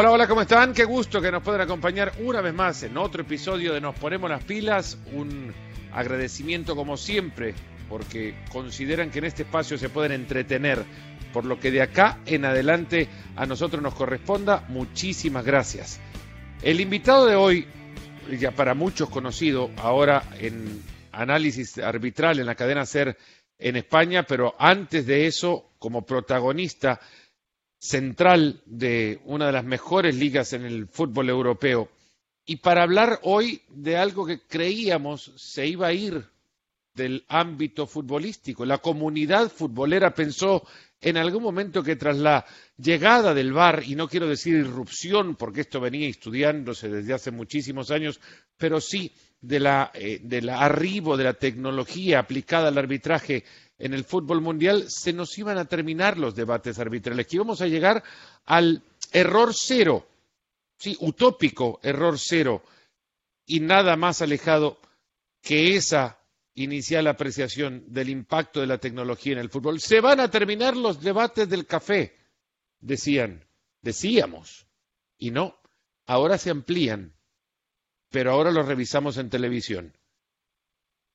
Hola, hola, ¿cómo están? Qué gusto que nos puedan acompañar una vez más en otro episodio de Nos Ponemos las Pilas. Un agradecimiento como siempre, porque consideran que en este espacio se pueden entretener. Por lo que de acá en adelante a nosotros nos corresponda, muchísimas gracias. El invitado de hoy, ya para muchos conocido, ahora en análisis arbitral en la cadena SER en España, pero antes de eso, como protagonista central de una de las mejores ligas en el fútbol europeo. Y para hablar hoy de algo que creíamos se iba a ir del ámbito futbolístico. La comunidad futbolera pensó en algún momento que tras la llegada del VAR, y no quiero decir irrupción, porque esto venía estudiándose desde hace muchísimos años, pero sí de la, eh, arribo de la tecnología aplicada al arbitraje en el fútbol mundial, se nos iban a terminar los debates arbitrales, que íbamos a llegar al error cero, sí, utópico error cero, y nada más alejado que esa inicial apreciación del impacto de la tecnología en el fútbol. Se van a terminar los debates del café, decían, decíamos, y no, ahora se amplían, pero ahora los revisamos en televisión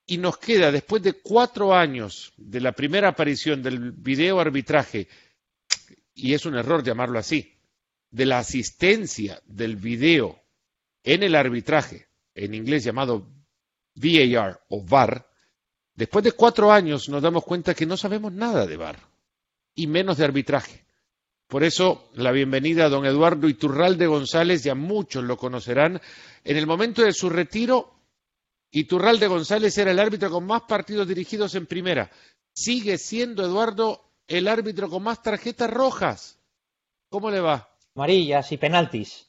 y nos queda, después de cuatro años de la primera aparición del video arbitraje, y es un error llamarlo así, de la asistencia del video en el arbitraje, en inglés llamado VAR o VAR, después de cuatro años nos damos cuenta que no sabemos nada de VAR, y menos de arbitraje. Por eso, la bienvenida a don Eduardo Iturralde González, ya muchos lo conocerán, en el momento de su retiro Iturralde González era el árbitro con más partidos dirigidos en primera. Sigue siendo Eduardo el árbitro con más tarjetas rojas. ¿Cómo le va? Amarillas y penaltis.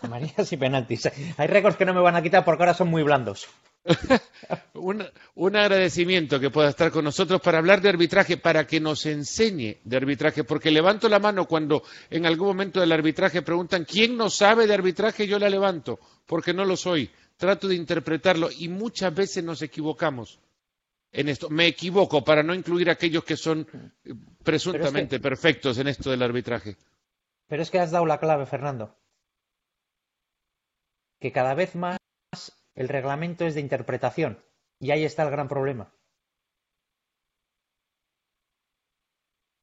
Amarillas y penaltis. Hay récords que no me van a quitar porque ahora son muy blandos. un, un, agradecimiento que pueda estar con nosotros para hablar de arbitraje, para que nos enseñe de arbitraje, porque levanto la mano cuando en algún momento del arbitraje preguntan quién no sabe de arbitraje, yo la levanto, porque no lo soy trato de interpretarlo y muchas veces nos equivocamos en esto. Me equivoco para no incluir a aquellos que son eh, presuntamente perfectos en esto del arbitraje. Pero es que has dado la clave, Fernando. Que cada vez más el reglamento es de interpretación. Y ahí está el gran problema.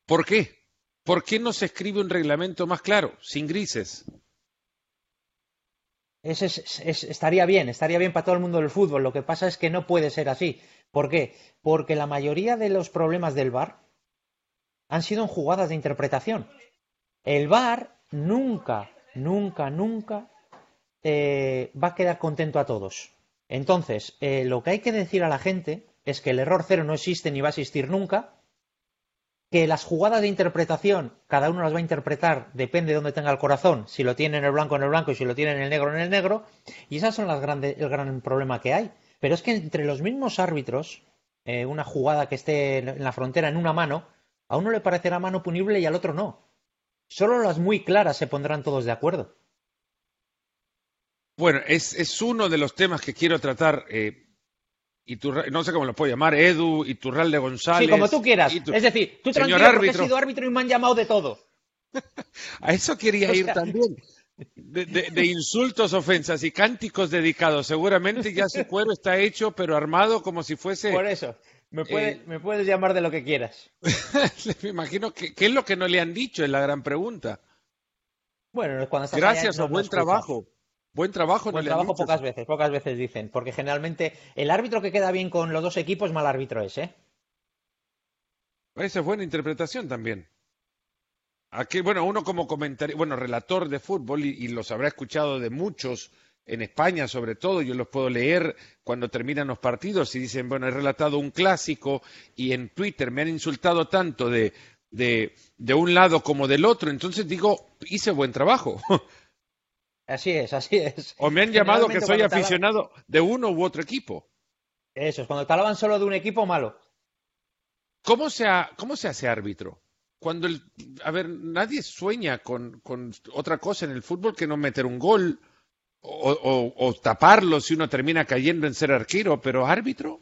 ¿Por qué? ¿Por qué no se escribe un reglamento más claro, sin grises? estaría bien, estaría bien para todo el mundo del fútbol. Lo que pasa es que no puede ser así. ¿Por qué? Porque la mayoría de los problemas del VAR han sido en jugadas de interpretación. El VAR nunca, nunca, nunca eh, va a quedar contento a todos. Entonces, eh, lo que hay que decir a la gente es que el error cero no existe ni va a existir nunca que las jugadas de interpretación, cada uno las va a interpretar, depende de dónde tenga el corazón, si lo tiene en el blanco en el blanco y si lo tiene en el negro en el negro, y esas son las grandes, el gran problema que hay. Pero es que entre los mismos árbitros, eh, una jugada que esté en la frontera en una mano, a uno le parecerá mano punible y al otro no. Solo las muy claras se pondrán todos de acuerdo. Bueno, es, es uno de los temas que quiero tratar. Eh, no sé cómo lo puedo llamar, Edu, Iturralde González. Sí, como tú quieras. Es decir, tú tranquilo porque he sido árbitro y me han llamado de todo. A eso quería ir también. De, insultos, ofensas y cánticos dedicados. Seguramente ya su cuero está hecho, pero armado como si fuese. Por eso. Me, eh, puedes llamar de lo que quieras. me imagino que qué es lo que no le han dicho, es la gran pregunta. Bueno, cuando estás Gracias o buen trabajo. Buen trabajo, Buen trabajo pocas veces, pocas veces dicen, porque generalmente el árbitro que queda bien con los dos equipos, mal árbitro es, ¿eh? Esa es buena interpretación también. Aquí, bueno, uno como comentario, bueno, relator de fútbol, y, los habrá escuchado de muchos en España sobre todo, yo los puedo leer cuando terminan los partidos y dicen, bueno, he relatado un clásico y en Twitter me han insultado tanto de, de, de un lado como del otro, entonces digo, hice buen trabajo. Así es, así es. O me han llamado que soy aficionado de uno u otro equipo. Eso es, cuando te hablaban solo de un equipo, malo. ¿Cómo se, cómo se hace árbitro? Cuando el, a ver, nadie sueña con, con, otra cosa en el fútbol que no meter un gol o, o, taparlo si uno termina cayendo en ser arquero, pero árbitro.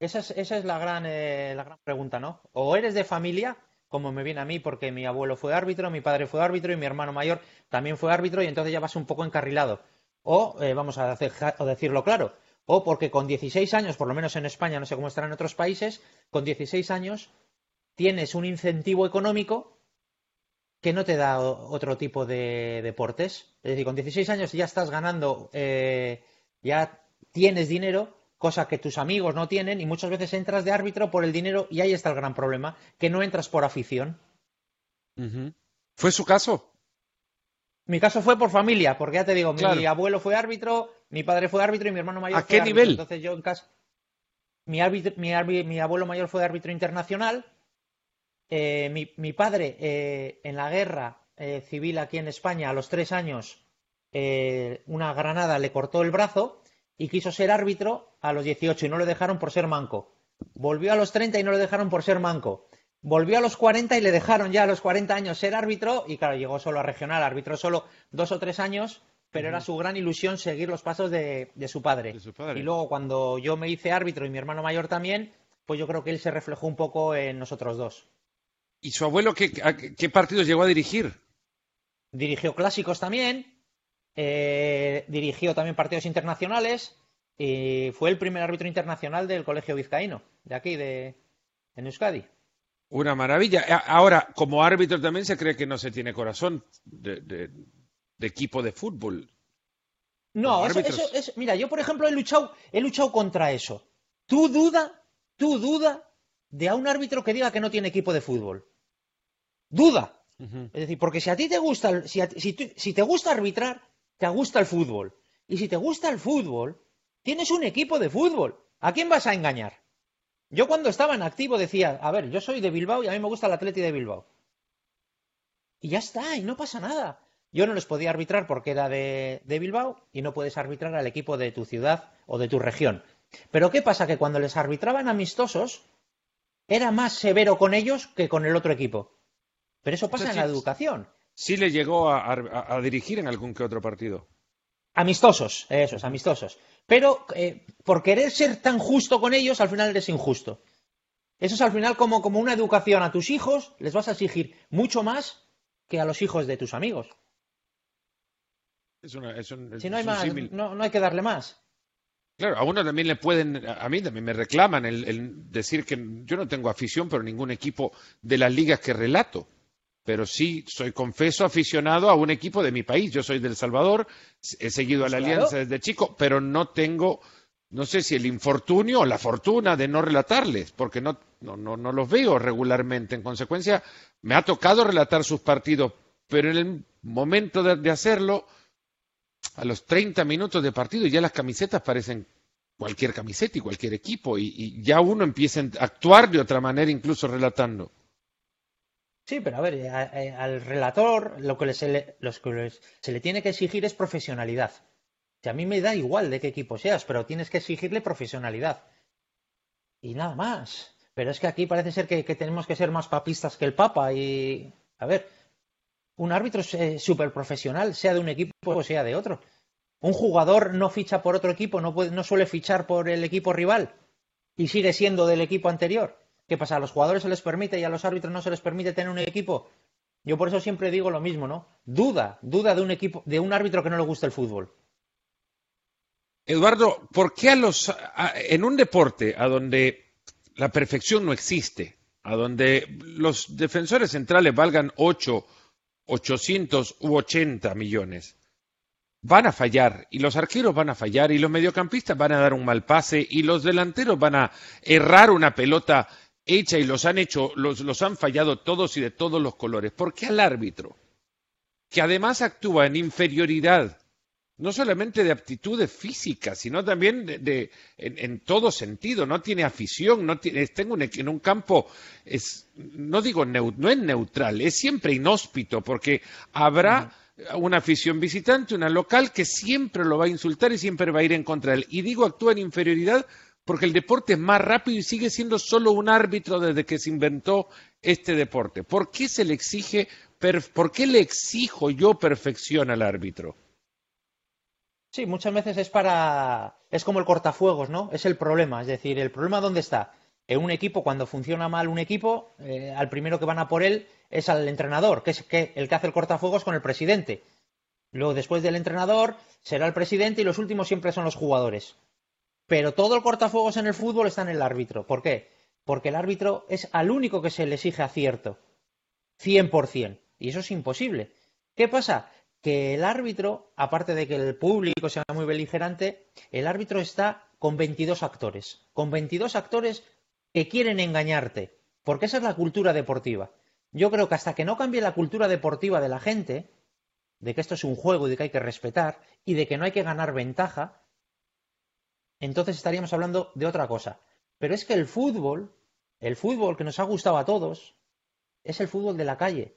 Esa es, esa es la, gran, eh, la gran pregunta, ¿no? O eres de familia como me viene a mí, porque mi abuelo fue árbitro, mi padre fue árbitro y mi hermano mayor también fue árbitro, y entonces ya vas un poco encarrilado. O, eh, vamos a decirlo claro, o porque con 16 años, por lo menos en España, no sé cómo estará en otros países, con 16 años tienes un incentivo económico que no te da otro tipo de deportes. Es decir, con 16 años ya estás ganando, eh, ya tienes dinero, cosa que tus amigos no tienen, y muchas veces entras de árbitro por el dinero y ahí está el gran problema, que no entras por afición. ¿Fue su caso? Mi caso fue por familia, porque ya te digo, mi abuelo fue árbitro, mi padre fue árbitro y mi hermano mayor ¿A qué nivel? Entonces yo en casa. Mi, mi, abuelo mayor fue árbitro internacional. Eh, mi, padre eh, en la guerra eh, civil aquí en España a los tres años una granada le cortó el brazo y quiso ser árbitro a los 18 y no le dejaron por ser manco. Volvió a los 30 y no le dejaron por ser manco. Volvió a los 40 y le dejaron ya a los 40 años ser árbitro y claro, llegó solo a regional, árbitro solo dos o tres años, pero era su gran ilusión seguir los pasos de, su padre. Y luego cuando yo me hice árbitro y mi hermano mayor también, pues yo creo que él se reflejó un poco en nosotros dos. ¿Y su abuelo qué, qué partidos llegó a dirigir? Dirigió clásicos también, eh, dirigió también partidos internacionales y fue el primer árbitro internacional del Colegio Vizcaíno, de aquí, de, en Euskadi. Una maravilla. Ahora, como árbitro también se cree que no se tiene corazón de, equipo de fútbol. No, eso, es, mira, yo por ejemplo he luchado, he luchado contra eso. Tú duda, tú duda de a un árbitro que diga que no tiene equipo de fútbol. Duda. Es decir, porque si a ti te gusta, si, si te gusta arbitrar, te gusta el fútbol. Y si te gusta el fútbol, tienes un equipo de fútbol. ¿A quién vas a engañar? Yo cuando estaba en activo decía, a ver, yo soy de Bilbao y a mí me gusta el Atleti de Bilbao. Y ya está, y no pasa nada. Yo no les podía arbitrar porque era de, Bilbao y no puedes arbitrar al equipo de tu ciudad o de tu región. Pero ¿qué pasa? Que cuando les arbitraban amistosos, era más severo con ellos que con el otro equipo. Pero eso pasa en la educación. Sí le llegó a, dirigir en algún que otro partido. Amistosos, esos, amistosos. Pero eh, por querer ser tan justo con ellos, al final eres injusto. Eso es al final como, como una educación a tus hijos, les vas a exigir mucho más que a los hijos de tus amigos. si no hay más, no, hay que darle más. Claro, a uno también le pueden, a mí también me reclaman el, decir que yo no tengo afición por ningún equipo de las ligas que relato pero sí soy confeso aficionado a un equipo de mi país. Yo soy del Salvador, he seguido a la pues Alianza desde chico, pero no tengo, no sé si el infortunio o la fortuna de no relatarles, porque no, no, no, los veo regularmente. En consecuencia, me ha tocado relatar sus partidos, pero en el momento de, hacerlo, a los 30 minutos de partido, ya las camisetas parecen cualquier camiseta y cualquier equipo, y ya uno empieza a actuar de otra manera, incluso relatando. Sí, pero a ver, eh, al relator lo que, se le, se le tiene que exigir es profesionalidad. a mí me da igual de qué equipo seas, pero tienes que exigirle profesionalidad. Y nada más. Pero es que aquí parece ser que, tenemos que ser más papistas que el Papa. Y, a ver, un árbitro es súper profesional, sea de un equipo o sea de otro. Un jugador no ficha por otro equipo, no, puede, no suele fichar por el equipo rival y sigue siendo del equipo anterior. ¿Qué pasa? ¿A los jugadores se les permite y a los árbitros no se les permite tener un equipo? Yo por eso siempre digo lo mismo, ¿no? Duda, duda de un equipo, de un árbitro que no le gusta el fútbol. Eduardo, ¿por qué a los en un deporte a donde la perfección no existe, a donde los defensores centrales valgan 8, 800 u 80 millones, van a fallar y los arqueros van a fallar y los mediocampistas van a dar un mal pase y los delanteros van a errar una pelota hecha y los han hecho, los, han fallado todos y de todos los colores. ¿Por qué al árbitro, que además actúa en inferioridad, no solamente de aptitudes físicas, sino también de, en, todo sentido, no tiene afición, no tiene, está en un, en un campo, es, no digo no es neutral, es siempre inhóspito, porque habrá una afición visitante, una local, que siempre lo va a insultar y siempre va a ir en contra de él. Y digo actúa en inferioridad porque el deporte es más rápido y sigue siendo solo un árbitro desde que se inventó este deporte. ¿Por qué se le exige, por qué le exijo yo perfección al árbitro? Sí, muchas veces es para, es como el cortafuegos, ¿no? Es el problema, es decir, el problema dónde está, en un equipo, cuando funciona mal un equipo, eh, al primero que van a por él es al entrenador, que es el que hace el cortafuegos con el presidente. Luego, después del entrenador, será el presidente y los últimos siempre son los jugadores. Pero todo el cortafuegos en el fútbol está en el árbitro. ¿Por qué? Porque el árbitro es al único que se le exige acierto. 100%. Y eso es imposible. ¿Qué pasa? Que el árbitro, aparte de que el público sea muy beligerante, el árbitro está con 22 actores. Con 22 actores que quieren engañarte. Porque esa es la cultura deportiva. Yo creo que hasta que no cambie la cultura deportiva de la gente, de que esto es un juego y de que hay que respetar, y de que no hay que ganar ventaja, entonces estaríamos hablando de otra cosa. Pero es que el fútbol, el fútbol que nos ha gustado a todos, es el fútbol de la calle.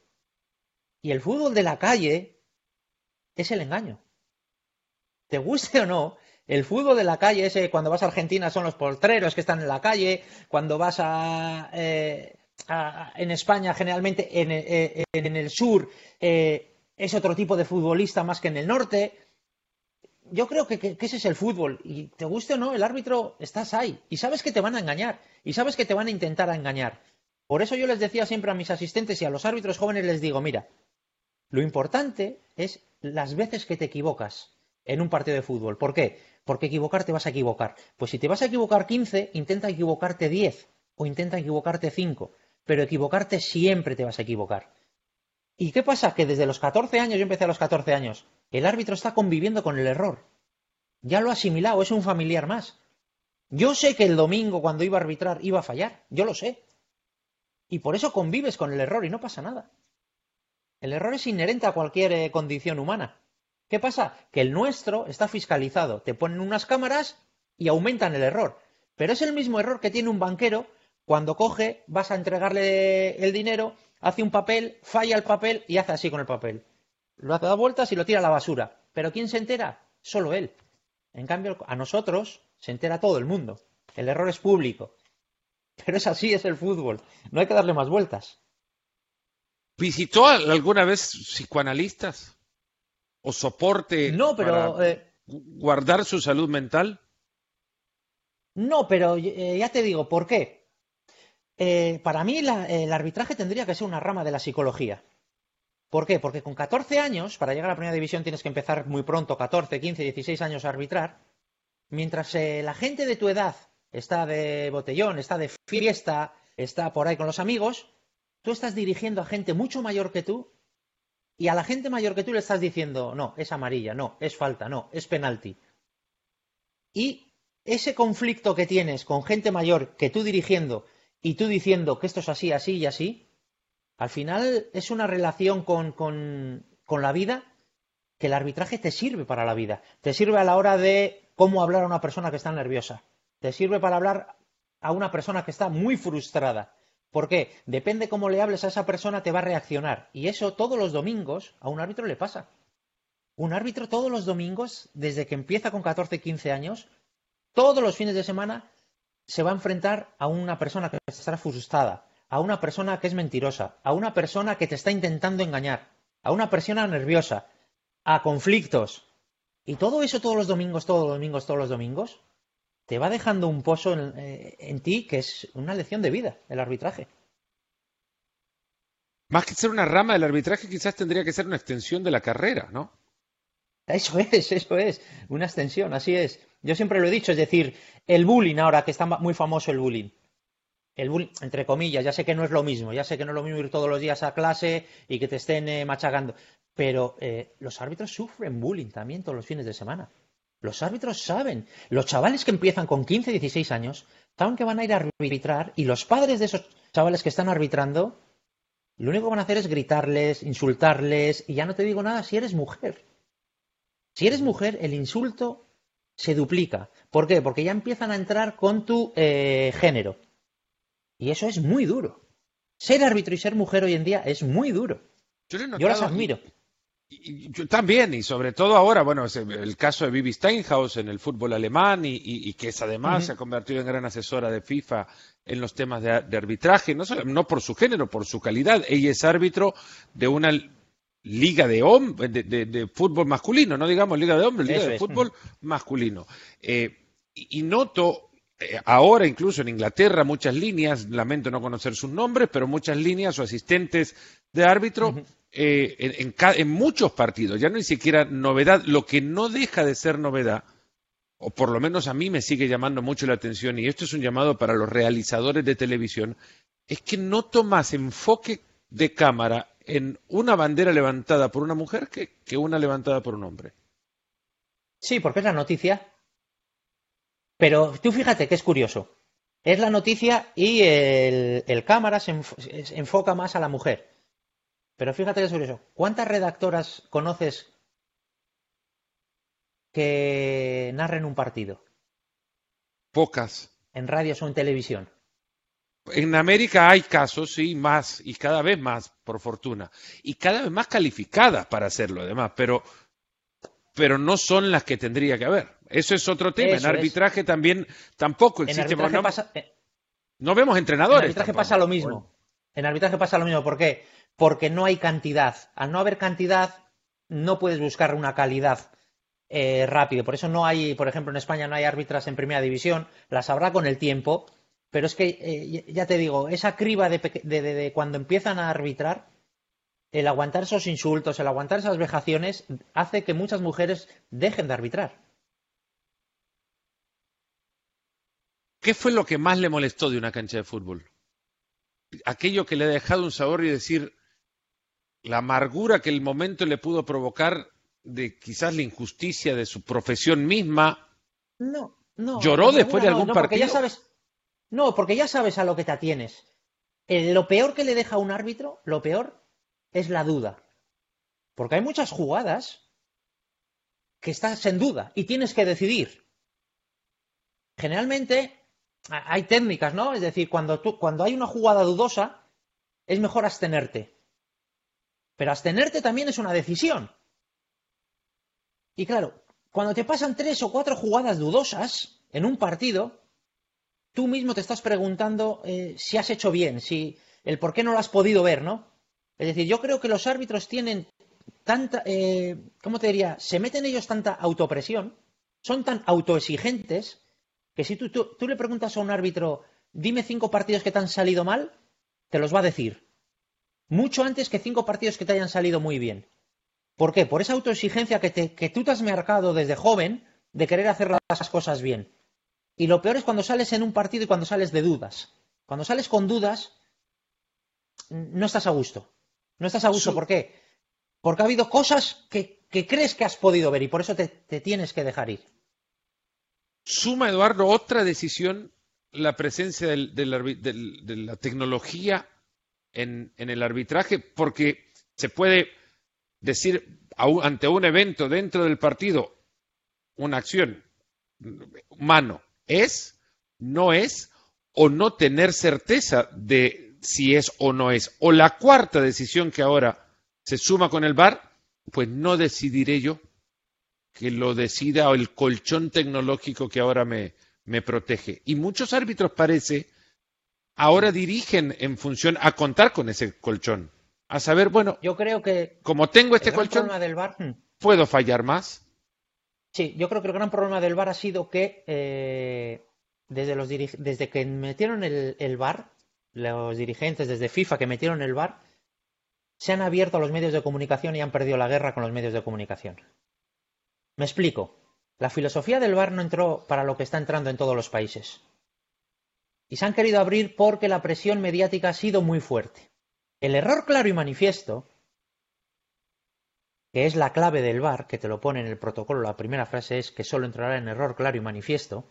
Y el fútbol de la calle es el engaño. Te guste o no, el fútbol de la calle, ese cuando vas a Argentina son los poltreros que están en la calle, cuando vas a, eh, en España generalmente en, eh, el sur eh, es otro tipo de futbolista más que en el norte. Yo creo que, que, ese es el fútbol. Y te guste o no, el árbitro estás ahí. Y sabes que te van a engañar. Y sabes que te van a intentar engañar. Por eso yo les decía siempre a mis asistentes y a los árbitros jóvenes, les digo, mira, lo importante es las veces que te equivocas en un partido de fútbol. ¿Por qué? Porque equivocarte vas a equivocar. Pues si te vas a equivocar 15, intenta equivocarte 10 o intenta equivocarte 5. Pero equivocarte siempre te vas a equivocar. ¿Y qué pasa? Que desde los 14 años, yo empecé a los 14 años, el árbitro está conviviendo con el error. Ya lo ha asimilado, es un familiar más. Yo sé que el domingo cuando iba a arbitrar iba a fallar, yo lo sé. Y por eso convives con el error y no pasa nada. El error es inherente a cualquier eh, condición humana. ¿Qué pasa? Que el nuestro está fiscalizado. Te ponen unas cámaras y aumentan el error. Pero es el mismo error que tiene un banquero cuando coge, vas a entregarle el dinero, hace un papel, falla el papel y hace así con el papel. Lo hace da vueltas y lo tira a la basura. ¿Pero quién se entera? Solo él. En cambio, a nosotros se entera todo el mundo. El error es público. Pero es así, es el fútbol. No hay que darle más vueltas. ¿Visitó alguna vez psicoanalistas? ¿O soporte no, pero, para eh, guardar su salud mental? No, pero eh, ya te digo, ¿por qué? Eh, para mí el arbitraje tendría que ser una rama de la psicología. ¿Por qué? Porque con 14 años, para llegar a la primera división tienes que empezar muy pronto, 14, 15, 16 años a arbitrar, mientras la gente de tu edad está de botellón, está de fiesta, está por ahí con los amigos, tú estás dirigiendo a gente mucho mayor que tú y a la gente mayor que tú le estás diciendo, no, es amarilla, no, es falta, no, es penalti. Y ese conflicto que tienes con gente mayor que tú dirigiendo y tú diciendo que esto es así, así y así, al final es una relación con, con, con la vida que el arbitraje te sirve para la vida. Te sirve a la hora de cómo hablar a una persona que está nerviosa te sirve para hablar a una persona que está muy frustrada. ¿Por qué? Depende cómo le hables a esa persona, te va a reaccionar. Y eso todos los domingos a un árbitro le pasa. Un árbitro todos los domingos, desde que empieza con 14, 15 años, todos los fines de semana se va a enfrentar a una persona que está frustrada, a una persona que es mentirosa, a una persona que te está intentando engañar, a una persona nerviosa, a conflictos. Y todo eso todos los domingos, todos los domingos, todos los domingos, te va dejando un pozo eh, en, ti que es una lección de vida, el arbitraje. Más que ser una rama del arbitraje, quizás tendría que ser una extensión de la carrera, ¿no? Eso es, eso es, una extensión, así es. Yo siempre lo he dicho, es decir, el bullying ahora, que está muy famoso el bullying. El bullying, entre comillas, ya sé que no es lo mismo, ya sé que no es lo mismo ir todos los días a clase y que te estén eh, machacando, pero eh, los árbitros sufren bullying también todos los fines de semana. Los árbitros saben. Los chavales que empiezan con 15, 16 años saben que van a ir a arbitrar y los padres de esos chavales que están arbitrando, lo único que van a hacer es gritarles, insultarles y ya no te digo nada si eres mujer. Si eres mujer, el insulto se duplica. ¿Por qué? Porque ya empiezan a entrar con tu eh, género. Y eso es muy duro. Ser árbitro y ser mujer hoy en día es muy duro. Yo, Yo las admiro. Yo también, y sobre todo ahora, bueno, el caso de Bibi Steinhaus en el fútbol alemán y, que es además se ha convertido en gran asesora de FIFA en los temas de, arbitraje, no, solo, no por su género, por su calidad. Ella es árbitro de una liga de, de, fútbol masculino, no digamos liga de hombres, liga de fútbol masculino. Eh, y, noto eh, ahora incluso en Inglaterra muchas líneas, lamento no conocer sus nombres, pero muchas líneas o asistentes de árbitro eh, en, en, muchos partidos, ya no ni siquiera novedad, lo que no deja de ser novedad, o por lo menos a mí me sigue llamando mucho la atención, y esto es un llamado para los realizadores de televisión, es que no tomas enfoque de cámara en una bandera levantada por una mujer que, que una levantada por un hombre. Sí, porque es la noticia. Pero tú fíjate que es curioso. Es la noticia y el, el cámara se, enfoca más a la mujer. Pero fíjate que es curioso. ¿Cuántas redactoras conoces que narren un partido? Pocas. En radio o en televisión. En América hay casos, sí, más, y cada vez más, por fortuna. Y cada vez más calificadas para hacerlo, además. Pero pero no son las que tendría que haber. Eso es otro tema. en arbitraje también tampoco existe. No, pasa, eh, no, vemos entrenadores. En arbitraje pasa lo mismo. En arbitraje pasa lo mismo. ¿Por qué? Porque no hay cantidad. Al no haber cantidad, no puedes buscar una calidad eh, rápido. Por eso no hay, por ejemplo, en España no hay árbitras en primera división. Las habrá con el tiempo. Pero es que, eh, ya te digo, esa criba de cuando empiezan a arbitrar el aguantar esos insultos, el aguantar esas vejaciones, hace que muchas mujeres dejen de arbitrar. ¿Qué fue lo que más le molestó de una cancha de fútbol? Aquello que le ha dejado un sabor y decir la amargura que el momento le pudo provocar de quizás la injusticia de su profesión misma. No, no. ¿Lloró después de algún no, partido? Ya sabes, no, porque ya sabes a lo que te atienes. Eh, lo peor que le deja a un árbitro, lo peor es la duda. Porque hay muchas jugadas que estás en duda y tienes que decidir. Generalmente hay técnicas, ¿no? Es decir, cuando, tú, cuando hay una jugada dudosa, es mejor abstenerte. Pero abstenerte también es una decisión. Y claro, cuando te pasan tres o cuatro jugadas dudosas en un partido, tú mismo te estás preguntando eh, si has hecho bien, si el por qué no lo has podido ver, ¿no? Es decir, yo creo que los árbitros tienen tanta, eh, ¿cómo te diría? Se meten ellos tanta autopresión, son tan autoexigentes, que si tú, le preguntas a un árbitro, dime cinco partidos que te han salido mal, te los va a decir. Mucho antes que cinco partidos que te hayan salido muy bien. ¿Por qué? Por esa autoexigencia que, te, que tú te has marcado desde joven de querer hacer las cosas bien. Y lo peor es cuando sales en un partido y cuando sales de dudas. Cuando sales con dudas, no estás a gusto. No estás a gusto. ¿Por qué? Porque ha habido cosas que, crees que has podido ver y por eso te, tienes que dejar ir. Suma, Eduardo, otra decisión la presencia de la tecnología en, el arbitraje, porque se puede decir ante un evento dentro del partido una acción mano es, no es, o no tener certeza de si es o no es. O la cuarta decisión que ahora se suma con el VAR, pues no decidiré yo, que lo decida el colchón tecnológico que ahora me, me protege. Y muchos árbitros parece ahora dirigen en función a contar con ese colchón. A saber, bueno, yo creo que como tengo este colchón, del VAR, hmm. ¿puedo fallar más? Sí, yo creo que el gran problema del VAR ha sido que eh, desde, los desde que metieron el, el VAR, los dirigentes desde FIFA que metieron el VAR se han abierto a los medios de comunicación y han perdido la guerra con los medios de comunicación. Me explico. La filosofía del VAR no entró para lo que está entrando en todos los países. Y se han querido abrir porque la presión mediática ha sido muy fuerte. El error claro y manifiesto, que es la clave del VAR, que te lo pone en el protocolo, la primera frase es que solo entrará en error claro y manifiesto,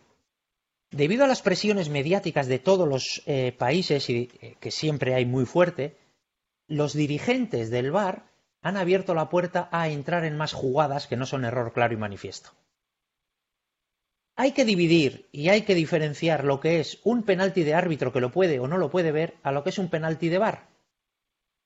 Debido a las presiones mediáticas de todos los eh, países, y eh, que siempre hay muy fuerte, los dirigentes del VAR han abierto la puerta a entrar en más jugadas que no son error claro y manifiesto. Hay que dividir y hay que diferenciar lo que es un penalti de árbitro que lo puede o no lo puede ver a lo que es un penalti de VAR.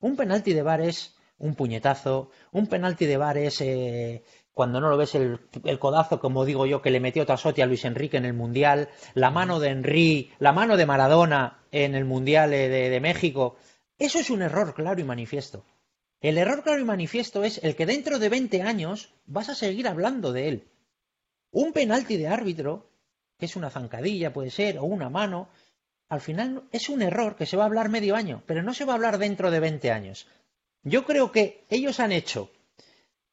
Un penalti de VAR es un puñetazo, un penalti de VAR es eh, cuando no lo ves el, codazo, como digo yo, que le metió Tasotti a Luis Enrique en el Mundial, la mano de Henry, la mano de Maradona en el Mundial de, México. Eso es un error claro y manifiesto. El error claro y manifiesto es el que dentro de 20 años vas a seguir hablando de él. Un penalti de árbitro que es una zancadilla, puede ser, o una mano, al final es un error que se va a hablar medio año, pero no se va a hablar dentro de 20 años. Yo creo que ellos han hecho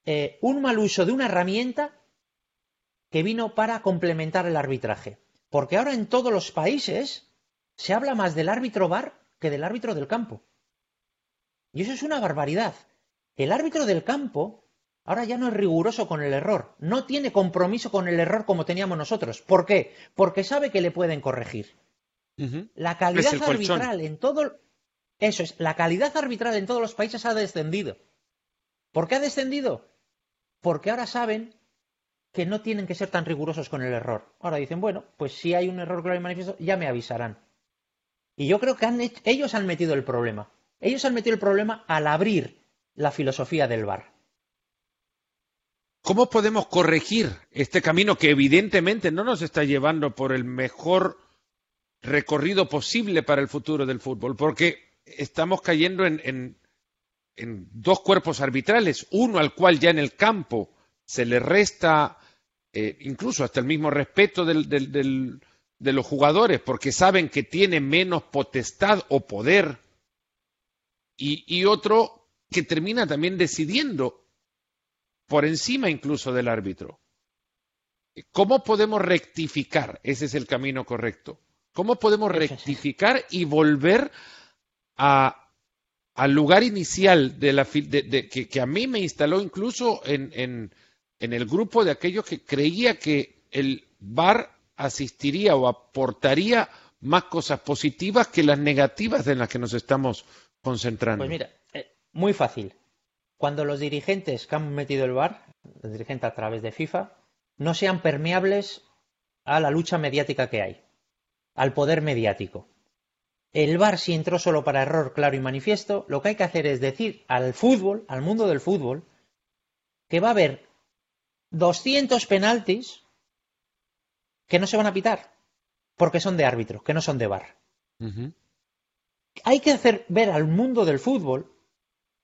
eh, un mal uso de una herramienta que vino para complementar el arbitraje. Porque ahora en todos los países se habla más del árbitro VAR que del árbitro del campo. Y eso es una barbaridad. El árbitro del campo ahora ya no es riguroso con el error, no tiene compromiso con el error como teníamos nosotros. ¿Por qué? Porque sabe que le pueden corregir. La calidad arbitral en todo eso es, la calidad arbitral en todos los países ha descendido. ¿Por qué ha descendido? Porque ahora saben que no tienen que ser tan rigurosos con el error. Ahora dicen, bueno, pues si hay un error claro y manifiesto, ya me avisarán. Y yo creo que ellos han metido el problema. Ellos han metido el problema al abrir la filosofía del bar. ¿Cómo podemos corregir este camino que evidentemente no nos está llevando por el mejor recorrido posible para el futuro del fútbol? Porque estamos cayendo en, dos cuerpos arbitrales, uno al cual ya en el campo se le resta eh, incluso hasta el mismo respeto de los jugadores, porque saben que tiene menos potestad o poder, y otro que termina también decidiendo por encima incluso del árbitro. ¿Cómo podemos rectificar? Ese es el camino correcto. ¿Cómo podemos rectificar y volver al lugar inicial de la, de, que, a mí me instaló incluso en, en, en el grupo de aquellos que creía que el VAR asistiría o aportaría más cosas positivas que las negativas en las que nos estamos concentrando? Pues mira, eh, muy fácil cuando los dirigentes que han metido el VAR, el dirigente a través de FIFA, no sean permeables a la lucha mediática que hay, al poder mediático. El VAR, si entró solo para error claro y manifiesto, lo que hay que hacer es decir al fútbol, al mundo del fútbol, que va a haber 200 penaltis que no se van a pitar, porque son de árbitro, que no son de VAR. Hay que hacer ver al mundo del fútbol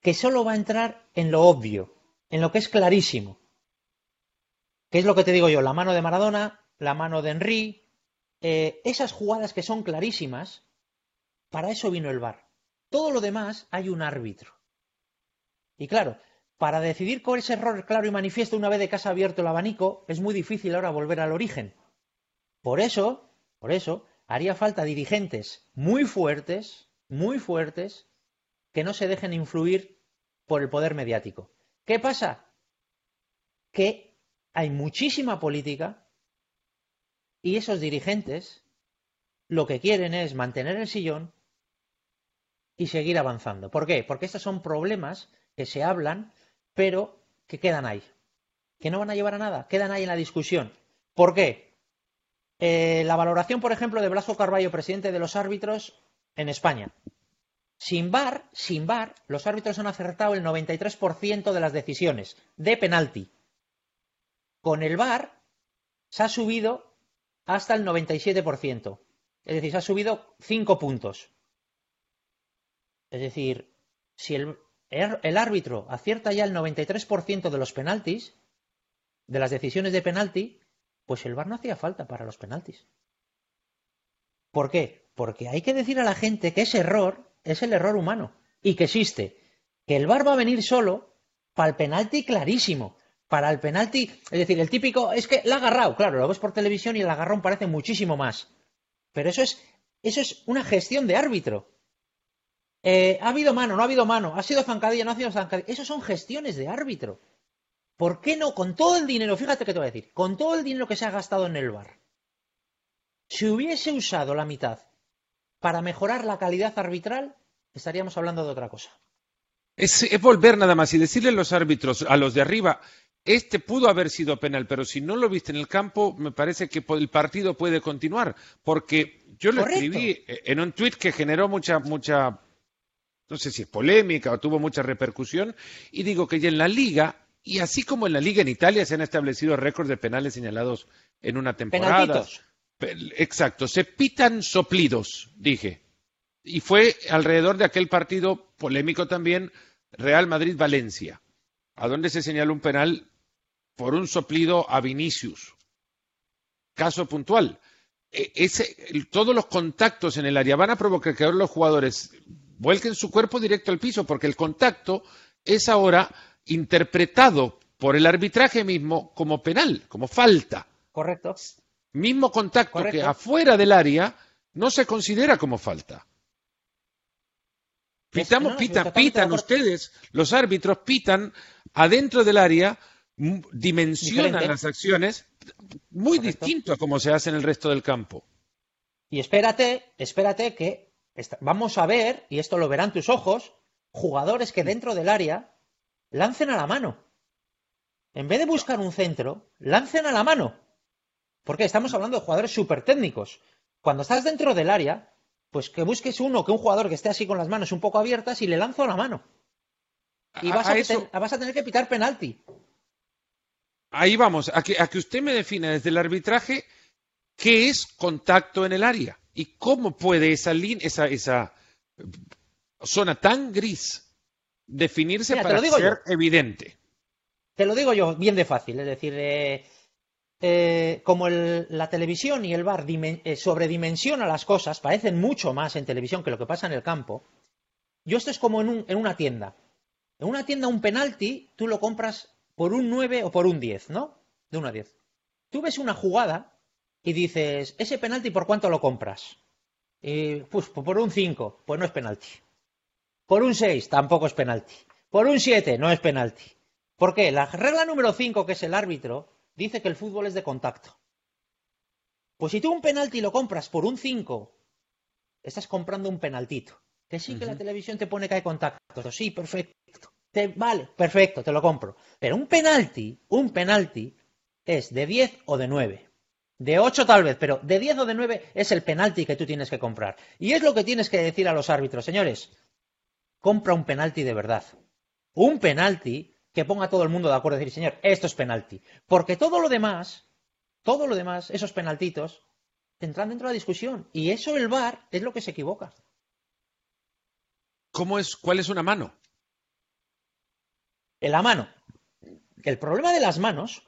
que solo va a entrar en lo obvio, en lo que es clarísimo. ¿Qué es lo que te digo yo? La mano de Maradona, la mano de Henry, eh, esas jugadas que son clarísimas, para eso vino el VAR. Todo lo demás hay un árbitro. Y claro, para decidir cuál es error claro y manifiesto una vez de casa abierto el abanico, es muy difícil ahora volver al origen. Por eso, por eso, haría falta dirigentes muy fuertes, muy fuertes, que no se dejen influir por el poder mediático. ¿Qué pasa? Que hay muchísima política y esos dirigentes lo que quieren es mantener el sillón y seguir avanzando. ¿Por qué? Porque estos son problemas que se hablan, pero que quedan ahí. Que no van a llevar a nada, quedan ahí en la discusión. ¿Por qué? Eh, la valoración, por ejemplo, de Blasco Carballo, presidente de los árbitros en España. Sin VAR, sin VAR, los árbitros han acertado el 93% de las decisiones de penalti. Con el VAR se ha subido hasta el 97%. Es decir, se ha subido 5 puntos. Es decir, si el, el árbitro acierta ya el 93% de los penaltis, de las decisiones de penalti, pues el VAR no hacía falta para los penaltis. ¿Por qué? Porque hay que decir a la gente que ese error es el error humano y que existe. Que el VAR va a venir solo para el penalti clarísimo. Para el penalti, es decir, el típico es que la ha agarrado, claro, lo ves por televisión y el agarrón parece muchísimo más. Pero eso es, eso es una gestión de árbitro. Eh, ha habido mano, no ha habido mano, ha sido zancadilla, no ha sido zancadilla. Eso son gestiones de árbitro. ¿Por qué no? Con todo el dinero, fíjate que te voy a decir, con todo el dinero que se ha gastado en el bar, si hubiese usado la mitad para mejorar la calidad arbitral, estaríamos hablando de otra cosa. Es, volver nada más y decirle a los árbitros, a los de arriba, este pudo haber sido penal, pero si no lo viste en el campo, me parece que el partido puede continuar, porque yo lo escribí en un tuit que generó mucha, mucha, no sé si es polémica o tuvo mucha repercusión, y digo que ya en la liga, y así como en la liga en Italia se han establecido récords de penales señalados en una temporada. Exacto, se pitan soplidos, dije. Y fue alrededor de aquel partido polémico también, Real Madrid-Valencia, a donde se señaló un penal por un soplido a Vinicius. caso puntual. E, ese, todos los contactos en el área van a provocar que ahora los jugadores vuelquen su cuerpo directo al piso, porque el contacto es ahora interpretado por el arbitraje mismo como penal, como falta. Correcto. Mismo contacto que afuera del área no se considera como falta. Pitamos, pitan, pitan ustedes, los árbitros pitan adentro del área, dimensionan las acciones muy distinto a como se hace en el resto del campo. Y espérate, espérate que vamos a ver, y esto lo verán tus ojos, jugadores que dentro del área lancen a la mano. En vez de buscar un centro, lancen a la mano. Porque estamos hablando de jugadores súper técnicos. Cuando estás dentro del área, pues que busques uno, que un jugador que esté así con las manos un poco abiertas y le lanzo a la mano. Y vas a, vas a tener que pitar penalti. Ahí vamos, a que, a que usted me defina desde el arbitraje qué es contacto en el área y cómo puede esa, esa, esa zona tan gris definirse para ser evidente. Te lo digo yo bien de fácil, es decir, eh, eh, como la televisión y el bar eh, sobredimensionan las cosas, parecen mucho más en televisión que lo que pasa en el campo. Yo esto es como en, en una tienda. En una tienda un penalti tú lo compras por un 9 o por un 10, ¿no? De 1 a 10. Tú ves una jugada y dices, ¿ese penalti por cuánto lo compras? pues por un 5, pues no es penalti. Por un 6, tampoco es penalti. Por un 7, no es penalti. ¿Por qué? La regla número 5, que es el árbitro, dice que el fútbol es de contacto. Pues si tú un penalti lo compras por un 5, estás comprando un penaltito. Que sí que la televisión te pone que hay contacto. Sí, perfecto vale, perfecto, te lo compro. Pero un penalti, un penalti es de 10 o de 9. De 8 tal vez, pero de 10 o de 9 es el penalti que tú tienes que comprar. Y es lo que tienes que decir a los árbitros, señores. Compra un penalti de verdad. Un penalti que ponga a todo el mundo de acuerdo y decir, señor, esto es penalti. Porque todo lo demás, todo lo demás, esos penaltitos, entran dentro de la discusión. Y eso el VAR es lo que se equivoca. ¿Cómo es, ¿Cuál es una mano? en la mano. El problema de las manos,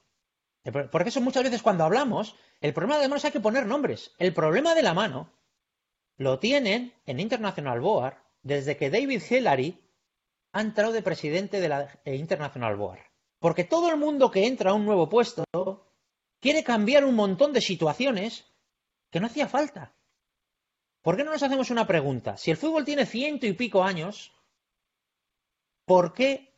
porque eso muchas veces cuando hablamos, el problema de las manos hay que poner nombres. El problema de la mano lo tienen en International Board desde que David Hillary ha entrado de presidente de la eh, International Board. Porque todo el mundo que entra a un nuevo puesto quiere cambiar un montón de situaciones que no hacía falta. ¿Por qué no nos hacemos una pregunta? Si el fútbol tiene ciento y pico años, ¿por qué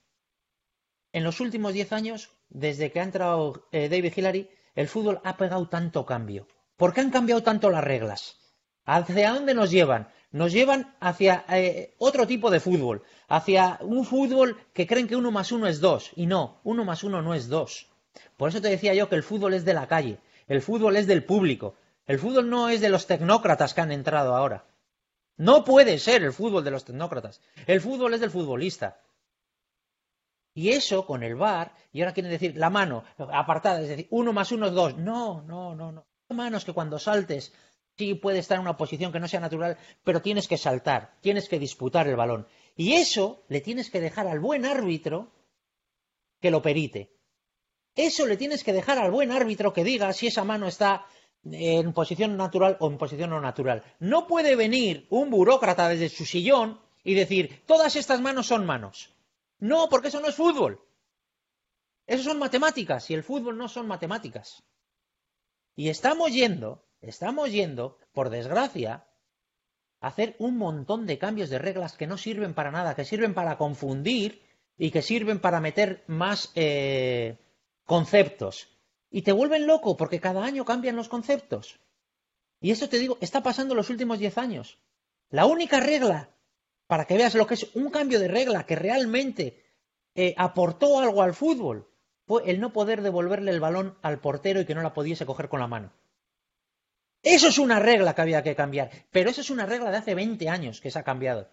en los últimos diez años, desde que ha entrado eh, David Hillary, el fútbol ha pegado tanto cambio. ¿Por qué han cambiado tanto las reglas? ¿Hacia dónde nos llevan? Nos llevan hacia eh, otro tipo de fútbol, hacia un fútbol que creen que uno más uno es dos. Y no, uno más uno no es dos. Por eso te decía yo que el fútbol es de la calle, el fútbol es del público, el fútbol no es de los tecnócratas que han entrado ahora. No puede ser el fútbol de los tecnócratas. El fútbol es del futbolista. Y eso con el VAR, y ahora quieren decir la mano apartada, es decir, uno más uno es dos. No, no, no, no. Manos que cuando saltes sí puede estar en una posición que no sea natural, pero tienes que saltar, tienes que disputar el balón. Y eso le tienes que dejar al buen árbitro que lo perite. Eso le tienes que dejar al buen árbitro que diga si esa mano está en posición natural o en posición no natural. No puede venir un burócrata desde su sillón y decir, todas estas manos son manos. No, porque eso no es fútbol. Eso son matemáticas y el fútbol no son matemáticas. Y estamos yendo, estamos yendo, por desgracia, a hacer un montón de cambios de reglas que no sirven para nada, que sirven para confundir y que sirven para meter más eh, conceptos. Y te vuelven loco porque cada año cambian los conceptos. Y eso te digo, está pasando los últimos diez años. La única regla para que veas lo que es un cambio de regla que realmente eh, aportó algo al fútbol, fue el no poder devolverle el balón al portero y que no la pudiese coger con la mano. Eso es una regla que había que cambiar, pero eso es una regla de hace 20 años que se ha cambiado.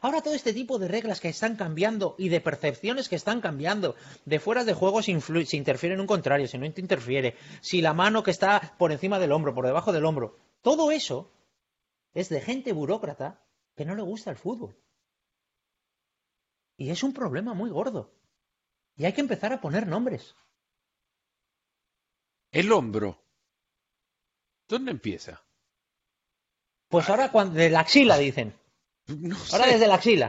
Ahora todo este tipo de reglas que están cambiando y de percepciones que están cambiando, de fuera de juego si, si interfiere en un contrario, si no interfiere, si la mano que está por encima del hombro, por debajo del hombro, todo eso es de gente burócrata que no le gusta el fútbol. Y es un problema muy gordo. Y hay que empezar a poner nombres. El hombro ¿Dónde empieza? Pues ahora cuando, de la axila dicen. No Ahora desde la axila.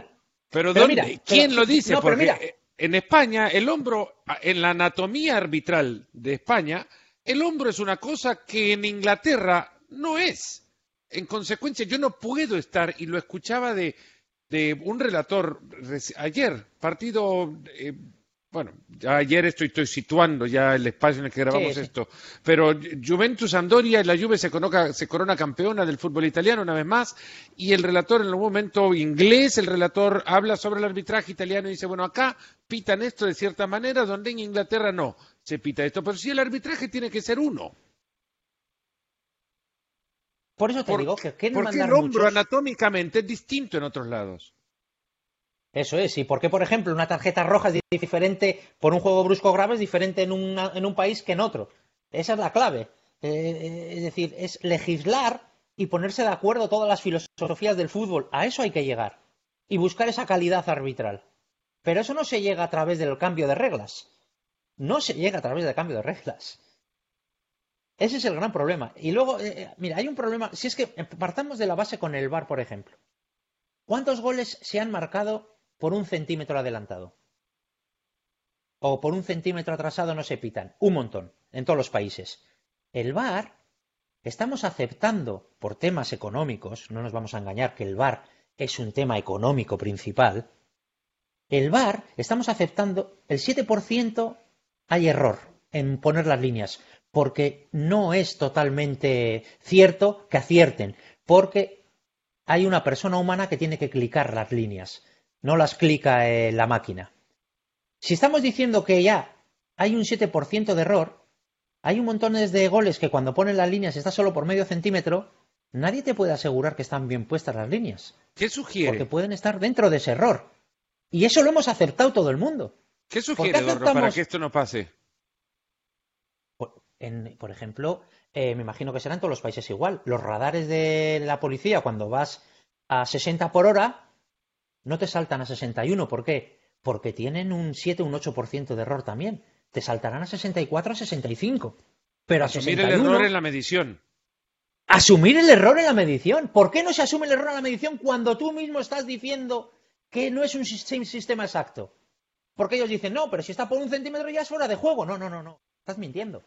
Pero, Pero ¿dónde- mira, ¿quién pero- lo dice? no, Porque mira. en España, el hombro, en la anatomía arbitral de España, el hombro es una cosa que en Inglaterra no es. En consecuencia, yo no puedo estar, y lo escuchaba de, de un relator ayer, partido, eh, bueno, ya ayer estoy, estoy situando ya el espacio en el que grabamos Sí, sí. esto, pero Juventus Andoria y la Juve se corona, se corona campeona del fútbol italiano una vez más y el relator en algún momento inglés, el relator habla sobre el arbitraje italiano y dice, bueno, acá pitan esto de cierta manera, donde en Inglaterra no se pita esto, pero sí el arbitraje tiene que ser uno. Por eso te Por- digo que quieren Porque mandar el hombro muchos. anatómicamente es distinto en otros lados. Eso es, y por qué, por ejemplo, una tarjeta roja es diferente por un juego brusco grave es diferente en, una- en un país que en otro. Esa es la clave. Eh, eh, es decir, es legislar y ponerse de acuerdo todas las filosofías del fútbol. A eso hay que llegar. Y buscar esa calidad arbitral. Pero eso no se llega a través del cambio de reglas. No se llega a través del cambio de reglas. Ese es el gran problema. Y luego, eh, eh, mira, hay un problema. Si es que partamos de la base con el VAR, por ejemplo. ¿Cuántos goles se han marcado por un centímetro adelantado? O por un centímetro atrasado no se pitan. Un montón, en todos los países. El VAR, estamos aceptando por temas económicos, no nos vamos a engañar que el VAR es un tema económico principal. El VAR, estamos aceptando el 7% hay error en poner las líneas, porque no es totalmente cierto que acierten, porque hay una persona humana que tiene que clicar las líneas, no las clica eh, la máquina. Si estamos diciendo que ya hay un 7% de error, hay un montón de goles que cuando ponen las líneas está solo por medio centímetro, nadie te puede asegurar que están bien puestas las líneas, ¿Qué sugiere? porque pueden estar dentro de ese error. Y eso lo hemos aceptado todo el mundo. ¿Qué sugiere, qué Eduardo, para que esto no pase? Por, en- por ejemplo, eh, me imagino que será en todos los países igual. Los radares de la policía, cuando vas a 60 por hora, no te saltan a 61. ¿Por qué? Porque tienen un 7, un 8% de error también. Te saltarán a 64, a 65. Pero a Asumir 61, el error en la medición. asumir el error en la medición. ¿Por qué no se asume el error en la medición cuando tú mismo estás diciendo que no es un sis- sistema exacto? Porque ellos dicen, no, pero si está por un centímetro ya es fuera de juego. No, no, no, no. Estás mintiendo.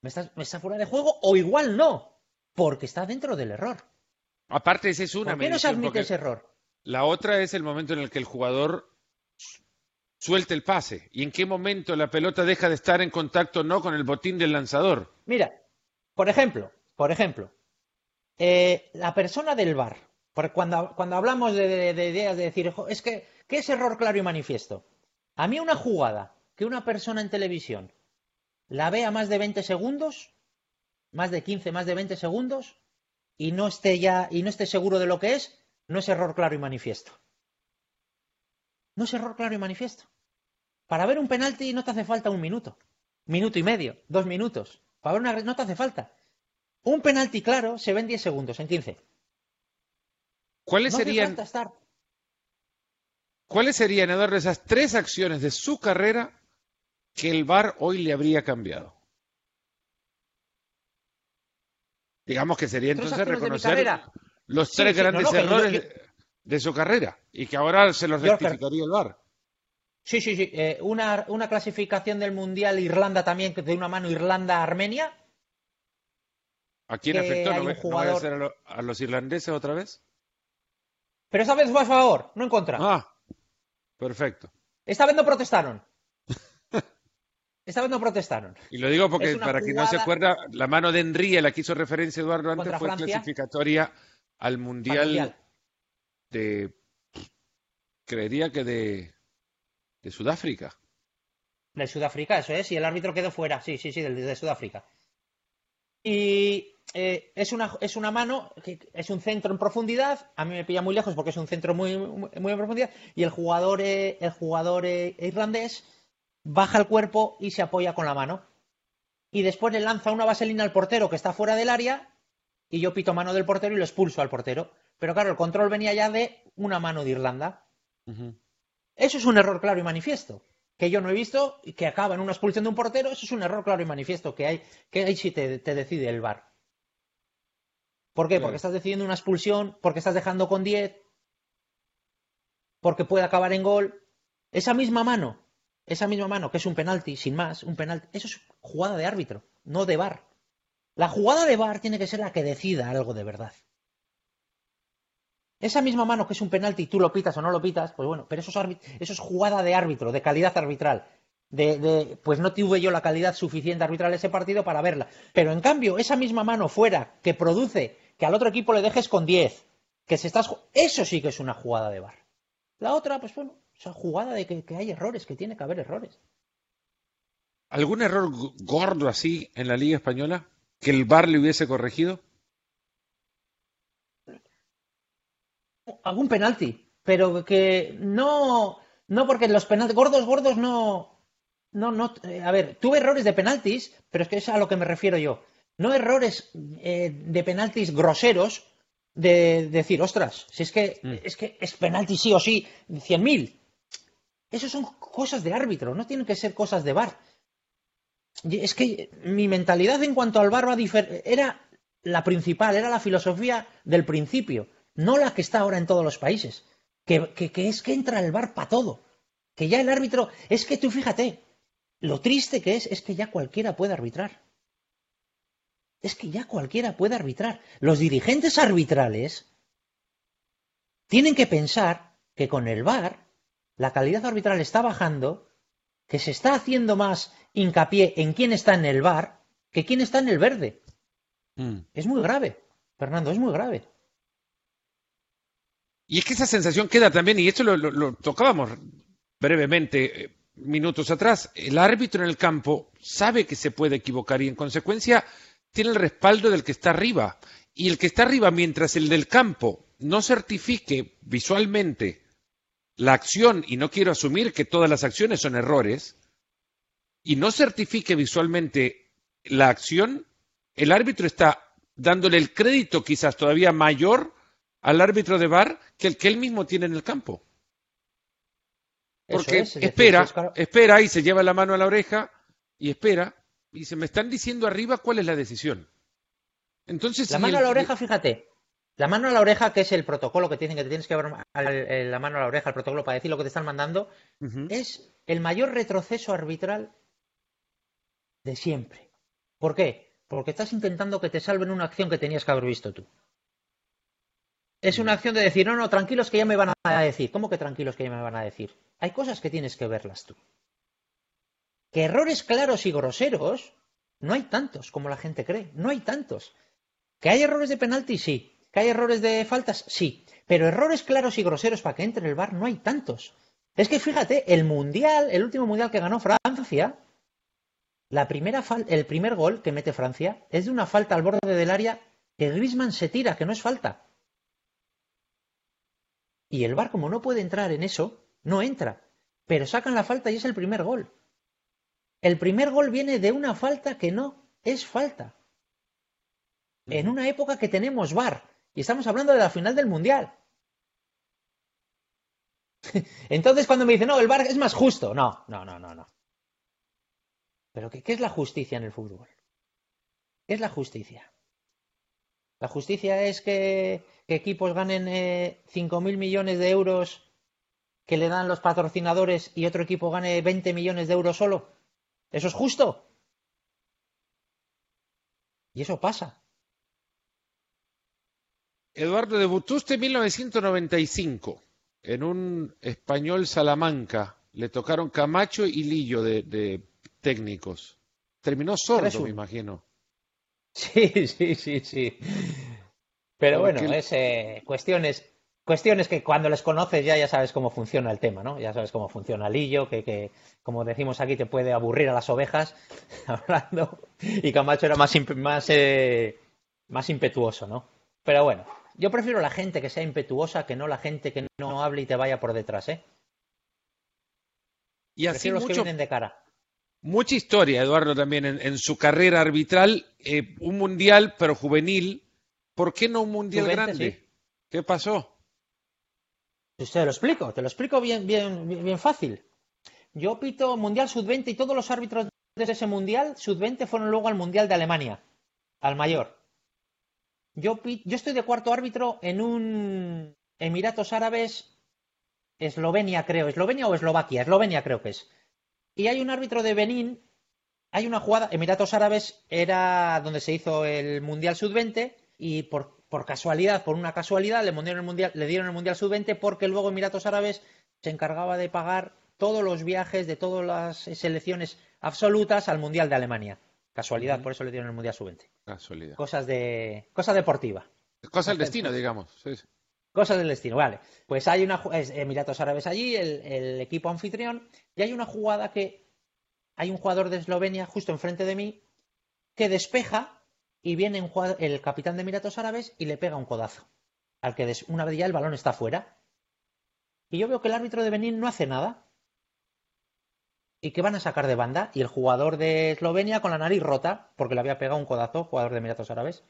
¿Me estás, me está fuera de juego? O igual no. Porque está dentro del error. Aparte, esa es una ¿Por qué no se admite ese error? La otra es el momento en el que el jugador suelta el pase. ¿Y en qué momento la pelota deja de estar en contacto no con el botín del lanzador? Mira, por ejemplo, por ejemplo, eh, la persona del bar, porque cuando, cuando hablamos de, de- de ideas de decir, "Jo, es que, ¿qué es error claro y manifiesto? A mí una jugada que una persona en televisión la vea más de 20 segundos, más de 15, más de 20 segundos, y no esté ya, y no esté seguro de lo que es, no es error claro y manifiesto. No es error claro y manifiesto. Para ver un penalti no te hace falta un minuto, minuto y medio, dos minutos. Para ver una no te hace falta. Un penalti claro se ve en 10 segundos, en 15. ¿Cuáles No serían. ¿Cuáles serían, Eduardo, esas tres acciones de su carrera que el VAR hoy le habría cambiado? Digamos que sería entonces reconocer los Sí, tres sí, no, grandes no, yo- errores yo- de, su carrera y que ahora se los rectificaría el VAR. Sí, sí, sí. eh, una, una clasificación del Mundial Irlanda también, que de una mano Irlanda-Armenia. ¿A quién afectó? ¿No, no jugador- vaya a ser a, lo- a los irlandeses otra vez? Pero esta vez fue a favor, no en contra. Ah, perfecto. Esta vez no protestaron. Esta vez no protestaron. Y lo digo porque para quien no se jugada- acuerda, la mano de Henry, a la que hizo referencia Eduardo antes, fue Francia. clasificatoria al Al Mundial, Mundial. de, creería que de, de Sudáfrica. Del Sudáfrica, eso es, y el árbitro quedó fuera, sí, sí, sí, del de Sudáfrica. Y eh, es, una, es una mano, que es un centro en profundidad, a mí me pilla muy lejos porque es un centro muy, muy, muy en profundidad, y el jugador, eh, el jugador eh, irlandés baja el cuerpo y se apoya con la mano. Y después le lanza una vaselina al portero que está fuera del área, y yo pito mano del portero y lo expulso al portero. Pero claro, el control venía ya de una mano de Irlanda. Eso es un error claro y manifiesto. Que yo no he visto y que acaba en una expulsión de un portero, eso es un error claro y manifiesto. Que hay, que ahí sí te, te decide el VAR. ¿Por qué? Porque estás decidiendo una expulsión, porque estás dejando con 10, porque puede acabar en gol. Esa misma mano, esa misma mano, que es un penalti, sin más, un penalti, eso es jugada de árbitro, no de bar. La jugada de bar tiene que ser la que decida algo de verdad. Esa misma mano que es un penalti tú lo pitas o no lo pitas, pues bueno, pero eso es, eso es jugada de árbitro, de calidad arbitral. De, de, pues no tuve yo la calidad suficiente arbitral ese partido para verla. Pero en cambio, esa misma mano fuera que produce que al otro equipo le dejes con 10, que se estás. Eso sí que es una jugada de bar. La otra, pues bueno, esa jugada de que, que hay errores, que tiene que haber errores. ¿Algún error gordo así en la Liga Española que el bar le hubiese corregido? algún penalti, pero que no, no porque los penaltis gordos, gordos no, no, no, eh, a ver, tuve errores de penaltis, pero es que es a lo que me refiero yo. No errores eh, de penaltis groseros de, decir, ostras, si es que, mm. es que es penalti sí o sí, cien mil. Eso son cosas de árbitro, no tienen que ser cosas de bar. Es que mi mentalidad en cuanto al bar era la principal, era la filosofía del principio no la que está ahora en todos los países, que, es que entra el bar para todo, que ya el árbitro, es que tú fíjate, lo triste que es es que ya cualquiera puede arbitrar. Es que ya cualquiera puede arbitrar. Los dirigentes arbitrales tienen que pensar que con el VAR la calidad arbitral está bajando, que se está haciendo más hincapié en quién está en el VAR que quién está en el verde. Mm. Es muy grave, Fernando, es muy grave. Y es que esa sensación queda también, y esto lo, tocábamos brevemente eh, minutos atrás, el árbitro en el campo sabe que se puede equivocar y en consecuencia tiene el respaldo del que está arriba. Y el que está arriba, mientras el del campo no certifique visualmente la acción, y no quiero asumir que todas las acciones son errores, y no certifique visualmente la acción, el árbitro está dándole el crédito quizás todavía mayor al árbitro de bar que el que él mismo tiene en el campo. Porque espera, espera y se lleva la mano a la oreja y espera y se me están diciendo arriba cuál es la decisión. Entonces, la mano a la oreja, fíjate, la mano a la oreja, que es el protocolo que tienen que te tienes que llevar la mano a la oreja, el protocolo para decir lo que te están mandando, es el mayor retroceso arbitral de siempre. ¿Por qué? Porque estás intentando que te salven una acción que tenías que haber visto tú. Es una acción de decir, no, no, tranquilos que ya me van a decir. ¿Cómo que tranquilos que ya me van a decir? Hay cosas que tienes que verlas tú. Que errores claros y groseros, no hay tantos como la gente cree, no hay tantos. Que hay errores de penalti, sí. Que hay errores de faltas, sí. Pero errores claros y groseros para que entre en el bar, no hay tantos. Es que fíjate, el mundial, el último mundial que ganó Francia, la primera el primer gol que mete Francia es de una falta al borde del área que Griezmann se tira, que no es falta. Y el VAR, como no puede entrar en eso, no entra. Pero sacan la falta y es el primer gol. El primer gol viene de una falta que no es falta. En una época que tenemos VAR. Y estamos hablando de la final del Mundial. Entonces cuando me dicen, no, el VAR es más justo. No, no, no, no, no. Pero ¿qué, qué es la justicia en el fútbol? ¿Qué es la justicia? La justicia es que, equipos ganen eh, 5.000 millones de euros que le dan los patrocinadores y otro equipo gane 20 millones de euros solo. ¿Eso es justo? Y eso pasa. Eduardo, debutó en 1995 en un español Salamanca. Le tocaron Camacho y Lillo de, técnicos. Terminó sordo, me imagino. Sí, sí, sí, sí. Pero bueno, es eh, cuestiones, cuestiones que cuando les conoces ya ya sabes cómo funciona el tema, ¿no? Ya sabes cómo funciona Lillo, que, que como decimos aquí te puede aburrir a las ovejas hablando y Camacho era más, más, eh, más impetuoso, ¿no? Pero bueno, yo prefiero la gente que sea impetuosa que no la gente que no hable y te vaya por detrás, ¿eh? Y así los que vienen de cara. Mucha historia, Eduardo, también en, su carrera arbitral. Eh, un mundial, pero juvenil. ¿Por qué no un mundial grande? ¿Qué pasó? Te lo explico, te lo explico bien, bien, bien fácil. Yo pito Mundial Sub-20 y todos los árbitros de ese Mundial Sub-20 fueron luego al Mundial de Alemania, al mayor. Yo, yo estoy de cuarto árbitro en un Emiratos Árabes, Eslovenia creo, Eslovenia o Eslovaquia, Eslovenia creo que es. Y hay un árbitro de Benín, hay una jugada, Emiratos Árabes era donde se hizo el Mundial Sub-20 y por, por, casualidad, por una casualidad, le, el mundial, le dieron el Mundial Sub-20 porque luego Emiratos Árabes se encargaba de pagar todos los viajes de todas las selecciones absolutas al Mundial de Alemania. Casualidad, por eso le dieron el Mundial Sub-20. Casualidad. Cosas de. Cosa deportiva. Cosa del destino, digamos. Cosas del destino, vale. Pues hay una. Emiratos Árabes allí, el, equipo anfitrión, y hay una jugada que. Hay un jugador de Eslovenia justo enfrente de mí que despeja y viene el capitán de Emiratos Árabes y le pega un codazo. Al que una vez ya el balón está fuera. Y yo veo que el árbitro de Benín no hace nada y que van a sacar de banda. Y el jugador de Eslovenia con la nariz rota, porque le había pegado un codazo, jugador de Emiratos Árabes.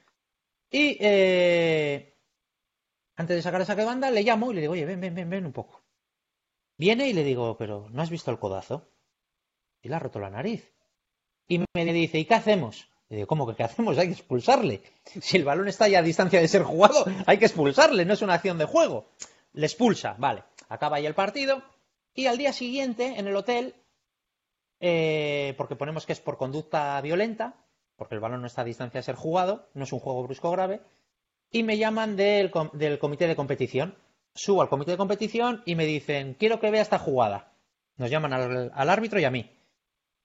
Y eh, antes de sacar el saque de banda, le llamo y le digo, oye, ven, ven, ven, ven un poco. Viene y le digo, pero ¿no has visto el codazo? Y le ha roto la nariz. Y me dice, ¿y qué hacemos? Le digo, ¿cómo que qué hacemos? Hay que expulsarle. Si el balón está ya a distancia de ser jugado, hay que expulsarle, no es una acción de juego. Le expulsa, vale. Acaba ahí el partido. Y al día siguiente, en el hotel, eh, porque ponemos que es por conducta violenta, porque el balón no está a distancia de ser jugado, no es un juego brusco grave, y me llaman del, comité de competición. Subo al comité de competición y me dicen, quiero que vea esta jugada. Nos llaman al, árbitro y a mí.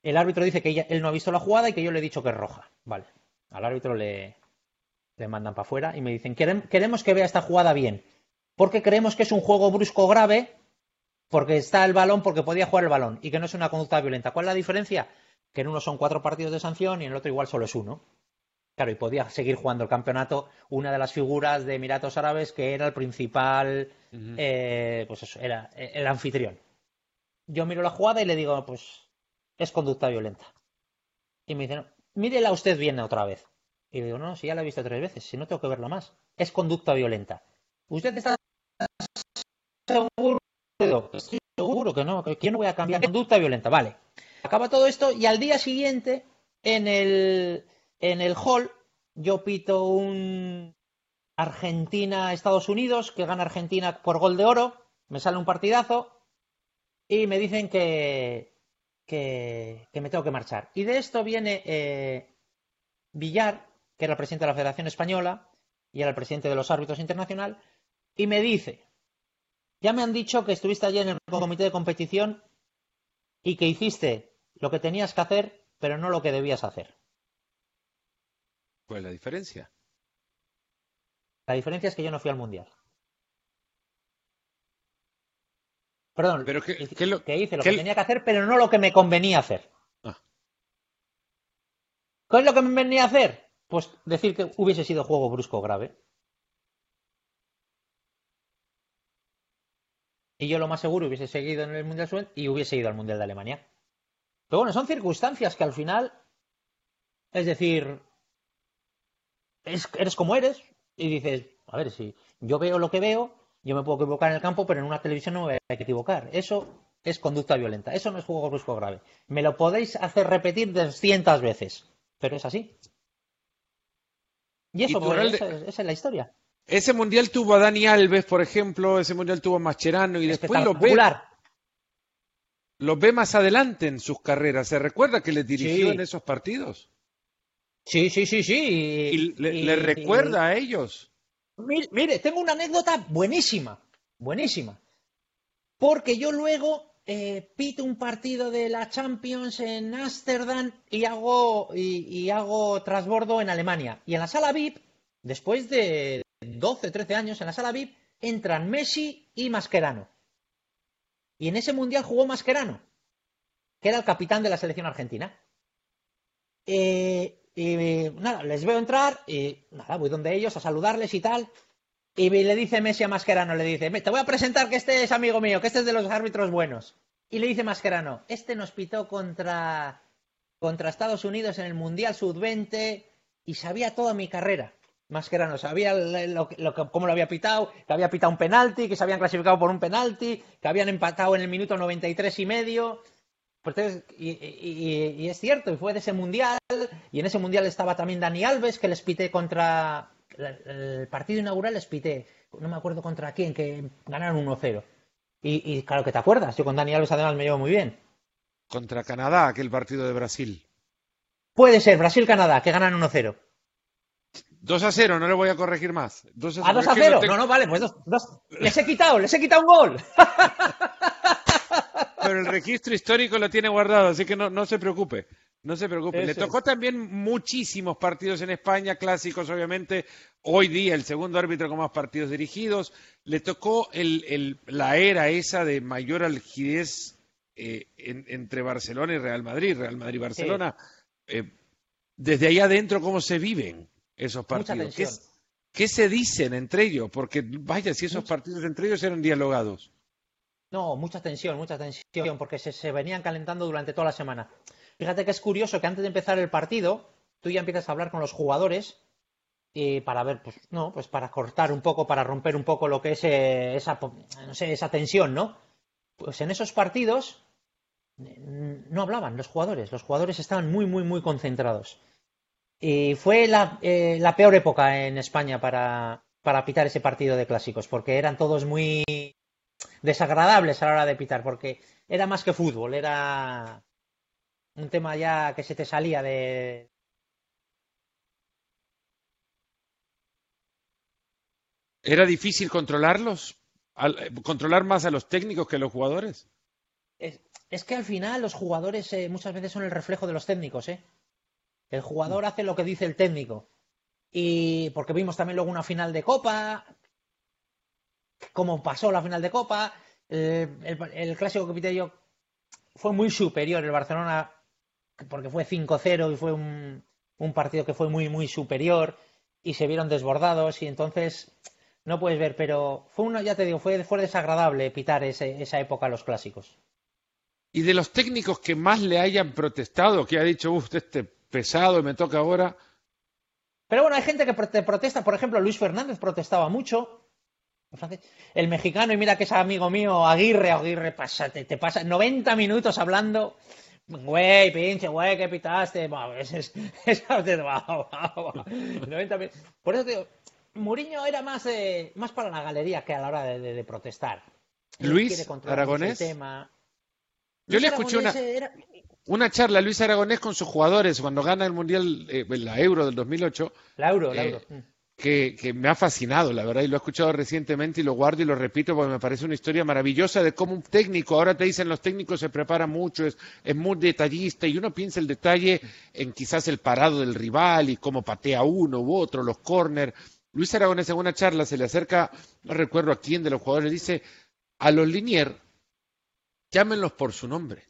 El árbitro dice que él no ha visto la jugada y que yo le he dicho que es roja. Vale. Al árbitro le, le mandan para afuera y me dicen, queremos que vea esta jugada bien, porque creemos que es un juego brusco grave porque está el balón, porque podía jugar el balón y que no es una conducta violenta. ¿Cuál es la diferencia? Que en uno son cuatro partidos de sanción y en el otro igual solo es uno. Claro, y podía seguir jugando el campeonato una de las figuras de Emiratos Árabes que era el principal, eh, pues eso, era el anfitrión. Yo miro la jugada y le digo, pues es conducta violenta. Y me dicen, mírela usted bien otra vez. Y digo, no, si ya la he visto tres veces, si no tengo que verla más. Es conducta violenta. ¿Usted está seguro Estoy seguro que no, que yo no voy a cambiar conducta violenta. Vale. Acaba todo esto y al día siguiente, en el, en el hall, yo pito un Argentina-Estados Unidos, que gana Argentina por gol de oro. Me sale un partidazo y me dicen que, que, me tengo que marchar. Y de esto viene eh, Villar, que era el presidente de la Federación Española y era el presidente de los árbitros internacional, y me dice, ya me han dicho que estuviste allí en el comité de competición y que hiciste lo que tenías que hacer, pero no lo que debías hacer. ¿Cuál es la diferencia? La diferencia es que yo no fui al mundial. Perdón, pero que, hice lo que tenía que hacer, pero no lo que me convenía hacer. Ah. ¿Qué es lo que me convenía hacer? Pues decir que hubiese sido juego brusco grave. Y yo lo más seguro hubiese seguido en el Mundial Sub y hubiese ido al Mundial de Alemania. Pero bueno, son circunstancias que al final, es decir, eres como eres y dices, a ver, si yo veo lo que veo, yo me puedo equivocar en el campo, pero en una televisión no me voy a equivocar. Eso es conducta violenta, eso no es juego brusco grave. Me lo podéis hacer repetir 200 veces, pero es así. Y eso, pues, esa es la historia. Ese mundial tuvo a Dani Alves, por ejemplo, ese mundial tuvo a Mascherano y después los ve, los ve más adelante en sus carreras. ¿Se recuerda que le dirigió en esos partidos? Sí, sí, sí, sí. ¿Y, le, recuerda a ellos? Mire, tengo una anécdota buenísima, buenísima. Porque yo luego eh, pito un partido de la Champions en Ámsterdam y hago, y, y hago trasbordo en Alemania. Y en la sala VIP, después de, 12, 13 años en la sala VIP, entran Messi y Mascherano. Y en ese mundial jugó Mascherano, que era el capitán de la selección argentina. Eh, y nada, les veo entrar y nada, voy donde ellos a saludarles y tal. Y le dice Messi a Mascherano, le dice, te voy a presentar que este es amigo mío, que este es de los árbitros buenos. Y le dice Mascherano, este nos pitó contra, contra Estados Unidos en el Mundial Sub-20 y sabía toda mi carrera. Mascherano sabía lo, cómo lo había pitado, que había pitado un penalti, que se habían clasificado por un penalti, que habían empatado en el minuto 93 y medio. Pues y, es cierto, y fue de ese mundial, y en ese mundial estaba también Dani Alves, que les pité contra, el partido inaugural les pité, no me acuerdo contra quién, que ganaron 1-0. Y, y, claro que te acuerdas, yo con Dani Alves además me llevo muy bien. Contra Canadá, aquel partido de Brasil. Puede ser, Brasil-Canadá, que ganan 1-0. 2 a 0, no le voy a corregir más. 2 a, 2 a 0, no, no, vale, pues dos, dos. les he quitado, les he quitado un gol. Pero el registro histórico lo tiene guardado, así que no, no se preocupe. No se preocupe. Eso Le tocó es. también muchísimos partidos en España, clásicos obviamente. Hoy día el segundo árbitro con más partidos dirigidos. Le tocó el, el- la era esa de mayor algidez eh, en- entre Barcelona y Real Madrid, Real Madrid-Barcelona. Eh, desde ahí adentro, ¿cómo se viven esos partidos? ¿Qué, se dicen entre ellos? Porque vaya, si esos partidos entre ellos eran dialogados. No, mucha tensión, mucha tensión, porque se, se venían calentando durante toda la semana. Fíjate que es curioso que antes de empezar el partido, tú ya empiezas a hablar con los jugadores y para ver, pues, no, pues para cortar un poco, para romper un poco lo que es eh, esa, no sé, esa tensión, ¿no? Pues en esos partidos no hablaban los jugadores, los jugadores estaban muy, muy, muy concentrados. Y fue la, eh, la peor época en España para, para pitar ese partido de clásicos, porque eran todos muy desagradables a la hora de pitar, porque era más que fútbol, era un tema ya que se te salía de... ¿Era difícil controlarlos? Al- eh, ¿Controlar más a los técnicos que a los jugadores? Es, es que al final los jugadores eh, muchas veces son el reflejo de los técnicos, ¿eh? El jugador hace lo que dice el técnico. Y porque vimos también luego una final de Copa, cómo pasó la final de Copa, eh, el, el clásico que fue muy superior el Barcelona porque fue 5-0 y fue un, un partido que fue muy, muy superior y se vieron desbordados y entonces no puedes ver, pero fue una, ya te digo, fue, fue desagradable pitar ese- esa época a los clásicos. Y de los técnicos que más le hayan protestado, que ha dicho, uff, este pesado y me toca ahora, Pero bueno, hay gente que pro- te protesta, por ejemplo, Luis Fernández protestaba mucho. el mexicano, y mira que es amigo mío, Aguirre, Aguirre, pasa, te, pasa 90 minutos hablando. Güey, pinche, güey, ¿qué pitaste? Buah, es, es, es- buah, buah. 90 minutos. Por eso te digo, Mourinho era más, eh, más para la galería que a la hora de, de- de protestar. Luis Aragonés. tema. Yo le escuché una- Aragonés era- una charla Luis Aragonés con sus jugadores cuando gana el Mundial, eh, la Euro del 2008, La euro, la Eh, euro. Mm. que, que me ha fascinado, la verdad, y lo he escuchado recientemente y lo guardo y lo repito porque me parece una historia maravillosa de cómo un técnico, ahora te dicen los técnicos se preparan mucho, es, es muy detallista y uno piensa el detalle en quizás el parado del rival y cómo patea uno u otro, los corner. Luis Aragonés en una charla se le acerca, no recuerdo a quién de los jugadores, le dice a los Linier, llámenlos por su nombre,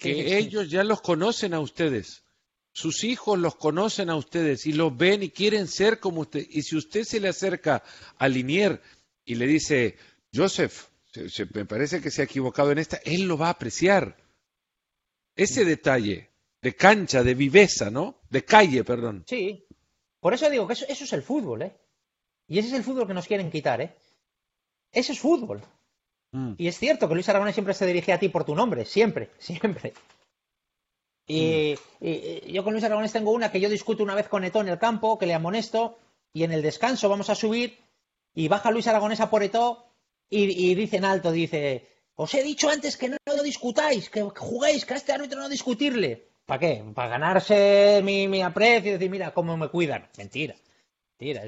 que ellos ya los conocen a ustedes. Sus hijos los conocen a ustedes y los ven y quieren ser como usted. Y si usted se le acerca a Linier y le dice, Joseph, se- se- me parece que se ha equivocado en esta, él lo va a apreciar. Ese detalle de cancha, de viveza, ¿no? De calle, perdón. Sí. Por eso digo que eso, eso es el fútbol, ¿eh? Y ese es el fútbol que nos quieren quitar, ¿eh? Eso es fútbol. Mm. Y es cierto que Luis Aragonés siempre se dirige a ti por tu nombre, siempre, siempre. Y, y- y yo con Luis Aragonés tengo una que yo discuto una vez con Eto en el campo, que le amonesto, y en el descanso vamos a subir, y baja Luis Aragonés a por Eto, y, y dice en alto, dice, os he dicho antes que no lo discutáis, que juguéis, que a este árbitro no discutirle. ¿Para qué? Para ganarse mi, mi aprecio y decir, mira cómo me cuidan. Mentira. Mentira.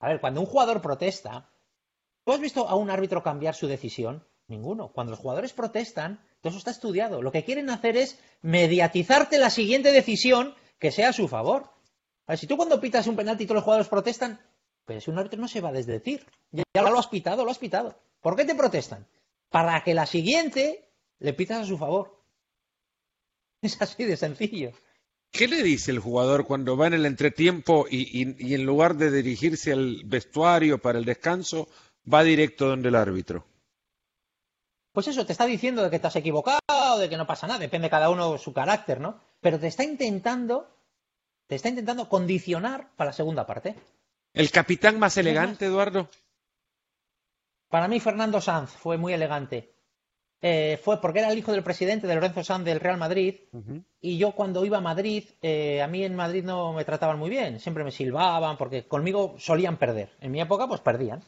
A ver, cuando un jugador protesta, ¿tú has visto a un árbitro cambiar su decisión? Ninguno. Cuando los jugadores protestan, todo eso está estudiado. Lo que quieren hacer es mediatizarte la siguiente decisión que sea a su favor. A ver, si tú cuando pitas un penalti y todos los jugadores protestan, pues un árbitro no se va a desdecir. Ya, lo has pitado, lo has pitado. ¿Por qué te protestan? Para que la siguiente le pitas a su favor. Es así de sencillo. ¿Qué le dice el jugador cuando va en el entretiempo y en lugar de dirigirse al vestuario para el descanso, va directo donde el árbitro? Pues eso, te está diciendo de que te has equivocado, de que no pasa nada, depende cada uno su carácter, ¿no? Pero te está intentando, te está intentando condicionar para la segunda parte. ¿El capitán más elegante, Eduardo? Para mí, Fernando Sanz fue muy elegante. eh, fue porque era el hijo del presidente de Lorenzo Sanz del Real Madrid y yo cuando iba a Madrid, eh, a mí en Madrid no me trataban muy bien, siempre me silbaban porque conmigo solían perder. En mi época pues perdían.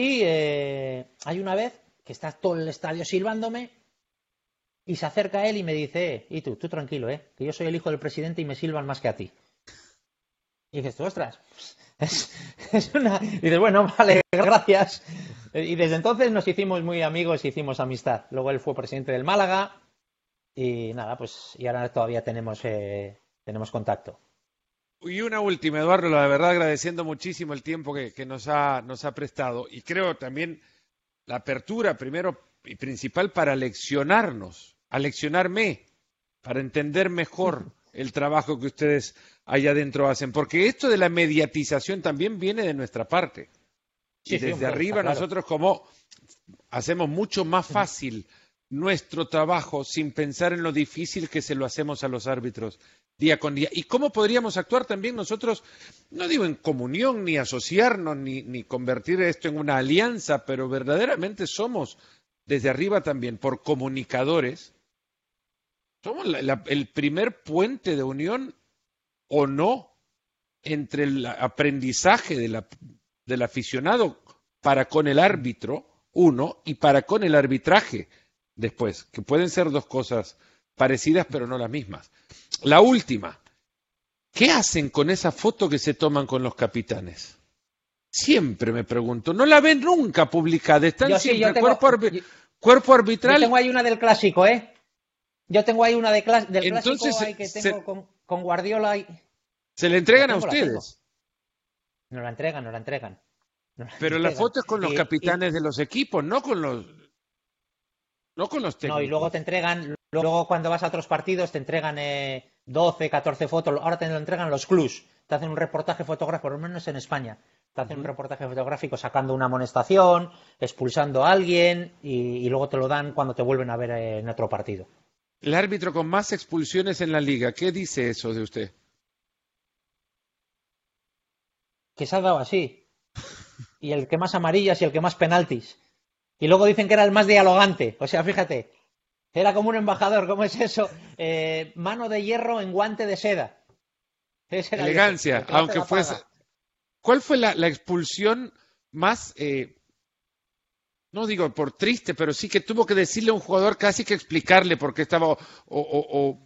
Y eh, hay una vez que está todo el estadio silbándome y se acerca a él y me dice, y tú, tú tranquilo, ¿eh? que yo soy el hijo del presidente y me silban más que a ti. Y dices, tú, ostras, es, una... Y dices, bueno, vale, gracias. Y desde entonces nos hicimos muy amigos, hicimos amistad. Luego él fue presidente del Málaga y nada, pues y ahora todavía tenemos, eh, tenemos contacto. Y una última, Eduardo, la verdad agradeciendo muchísimo el tiempo que, que nos, ha, nos ha prestado. Y creo también la apertura primero y principal para leccionarnos, a leccionarme, para entender mejor el trabajo que ustedes allá adentro hacen, porque esto de la mediatización también viene de nuestra parte. y desde arriba nosotros como hacemos mucho más fácil nuestro trabajo sin pensar en lo difícil que se lo hacemos a los árbitros día con día. ¿Y cómo podríamos actuar también nosotros, no digo en comunión, ni asociarnos, ni, ni convertir esto en una alianza, pero verdaderamente somos desde arriba también por comunicadores? Somos el primer puente de unión o no entre el aprendizaje del aficionado para con el árbitro, uno, y para con el arbitraje después, que pueden ser dos cosas parecidas pero no las mismas. La última, ¿qué hacen con esa foto que se toman con los capitanes? Siempre me pregunto, no la ven nunca publicada, están siempre cuerpo, arbitral. Yo tengo ahí una del clásico, ¿eh? Yo tengo ahí una de del clásico que tengo con con Guardiola y... ¿Se le entregan a ustedes? No la entregan, no la entregan. Pero la foto es con los capitanes de los equipos, no con los no con los técnicos. No, y luego te entregan, luego cuando vas a otros partidos te entregan eh, 12, 14 fotos, ahora te lo entregan los clubs, te hacen un reportaje fotográfico, por lo menos en España, te hacen un reportaje fotográfico sacando una amonestación, expulsando a alguien y, y luego te lo dan cuando te vuelven a ver en otro partido. El árbitro con más expulsiones en la liga. ¿Qué dice eso de usted? Que se ha dado así. Y el que más amarillas y el que más penaltis. Y luego dicen que era el más dialogante. O sea, fíjate. Era como un embajador. ¿Cómo es eso? Eh, mano de hierro en guante de seda. Elegancia, aunque fuese. ¿Cuál fue la, expulsión más eh, no digo por triste, pero sí que tuvo que decirle a un jugador casi que explicarle por qué estaba, o,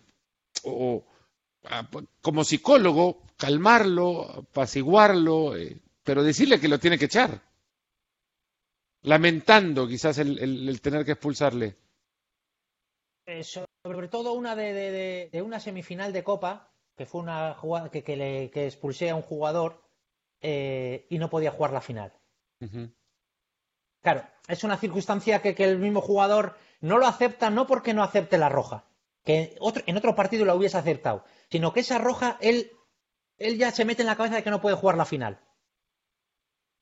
como psicólogo, calmarlo, apaciguarlo, eh, pero decirle que lo tiene que echar, lamentando quizás el, tener que expulsarle. Eh, sobre todo una de, una semifinal de Copa, que fue una jugada que, que, expulsé a un jugador eh, y no podía jugar la final. Claro, es una circunstancia que, el mismo jugador no lo acepta, no porque no acepte la roja, que en otro partido lo hubiese aceptado, sino que esa roja él, él ya se mete en la cabeza de que no puede jugar la final.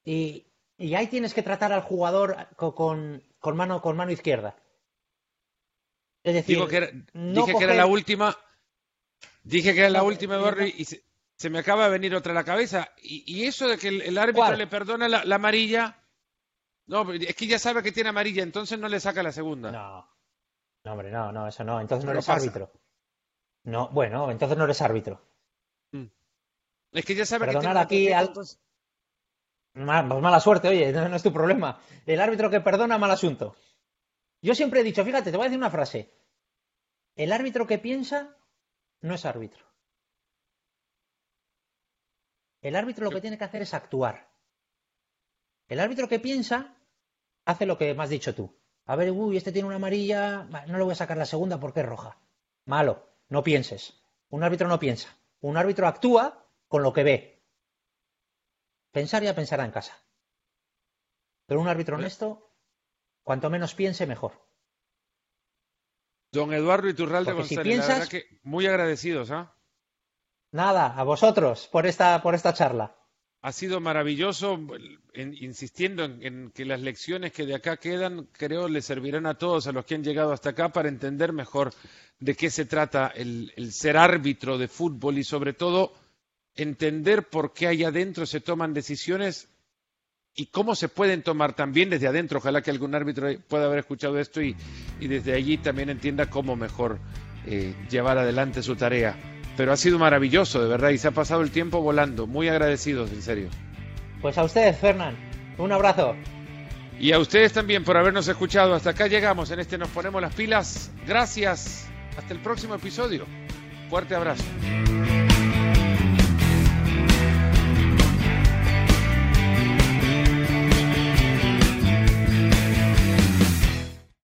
Y, ahí tienes que tratar al jugador con, mano, con mano izquierda. Es decir, que era, dije que era la última, dije que era la última, y se, me acaba de venir otra a la cabeza. Y, eso de que el, árbitro le perdona la amarilla no, es que ya sabe que tiene amarilla, entonces no le saca la segunda. No. No, hombre, no, no, eso no. Entonces no eres árbitro. No, bueno, entonces no eres árbitro. Mm. Es que ya sabe que tiene aquí al... Pues mala suerte, oye, no, es tu problema. El árbitro que perdona, mal asunto. Yo siempre he dicho, fíjate, te voy a decir una frase. El árbitro que piensa no es árbitro. El árbitro lo que tiene que hacer es actuar. El árbitro que piensa hace lo que me has dicho tú. A ver, uy, este tiene una amarilla, no le voy a sacar la segunda porque es roja. Malo, no pienses. Un árbitro no piensa. Un árbitro actúa con lo que ve. Pensar ya pensará en casa. Pero un árbitro honesto, cuanto menos piense, mejor. Don Eduardo Iturralde González, si piensas, que muy agradecidos, ¿ah? Nada, a vosotros por esta, por esta charla ha sido maravilloso, insistiendo en, que las lecciones que de acá quedan, creo, le servirán a todos, a los que han llegado hasta acá, para entender mejor de qué se trata el, ser árbitro de fútbol y sobre todo entender por qué allá adentro se toman decisiones y cómo se pueden tomar también desde adentro. Ojalá que algún árbitro pueda haber escuchado esto y, y desde allí también entienda cómo mejor eh, llevar adelante su tarea. Pero ha sido maravilloso, de verdad, y se ha pasado el tiempo volando. Muy agradecidos, en serio. Pues a ustedes, Fernán. Un abrazo. Y a ustedes también por habernos escuchado. Hasta acá llegamos. En este nos ponemos las pilas. Gracias. Hasta el próximo episodio. Fuerte abrazo.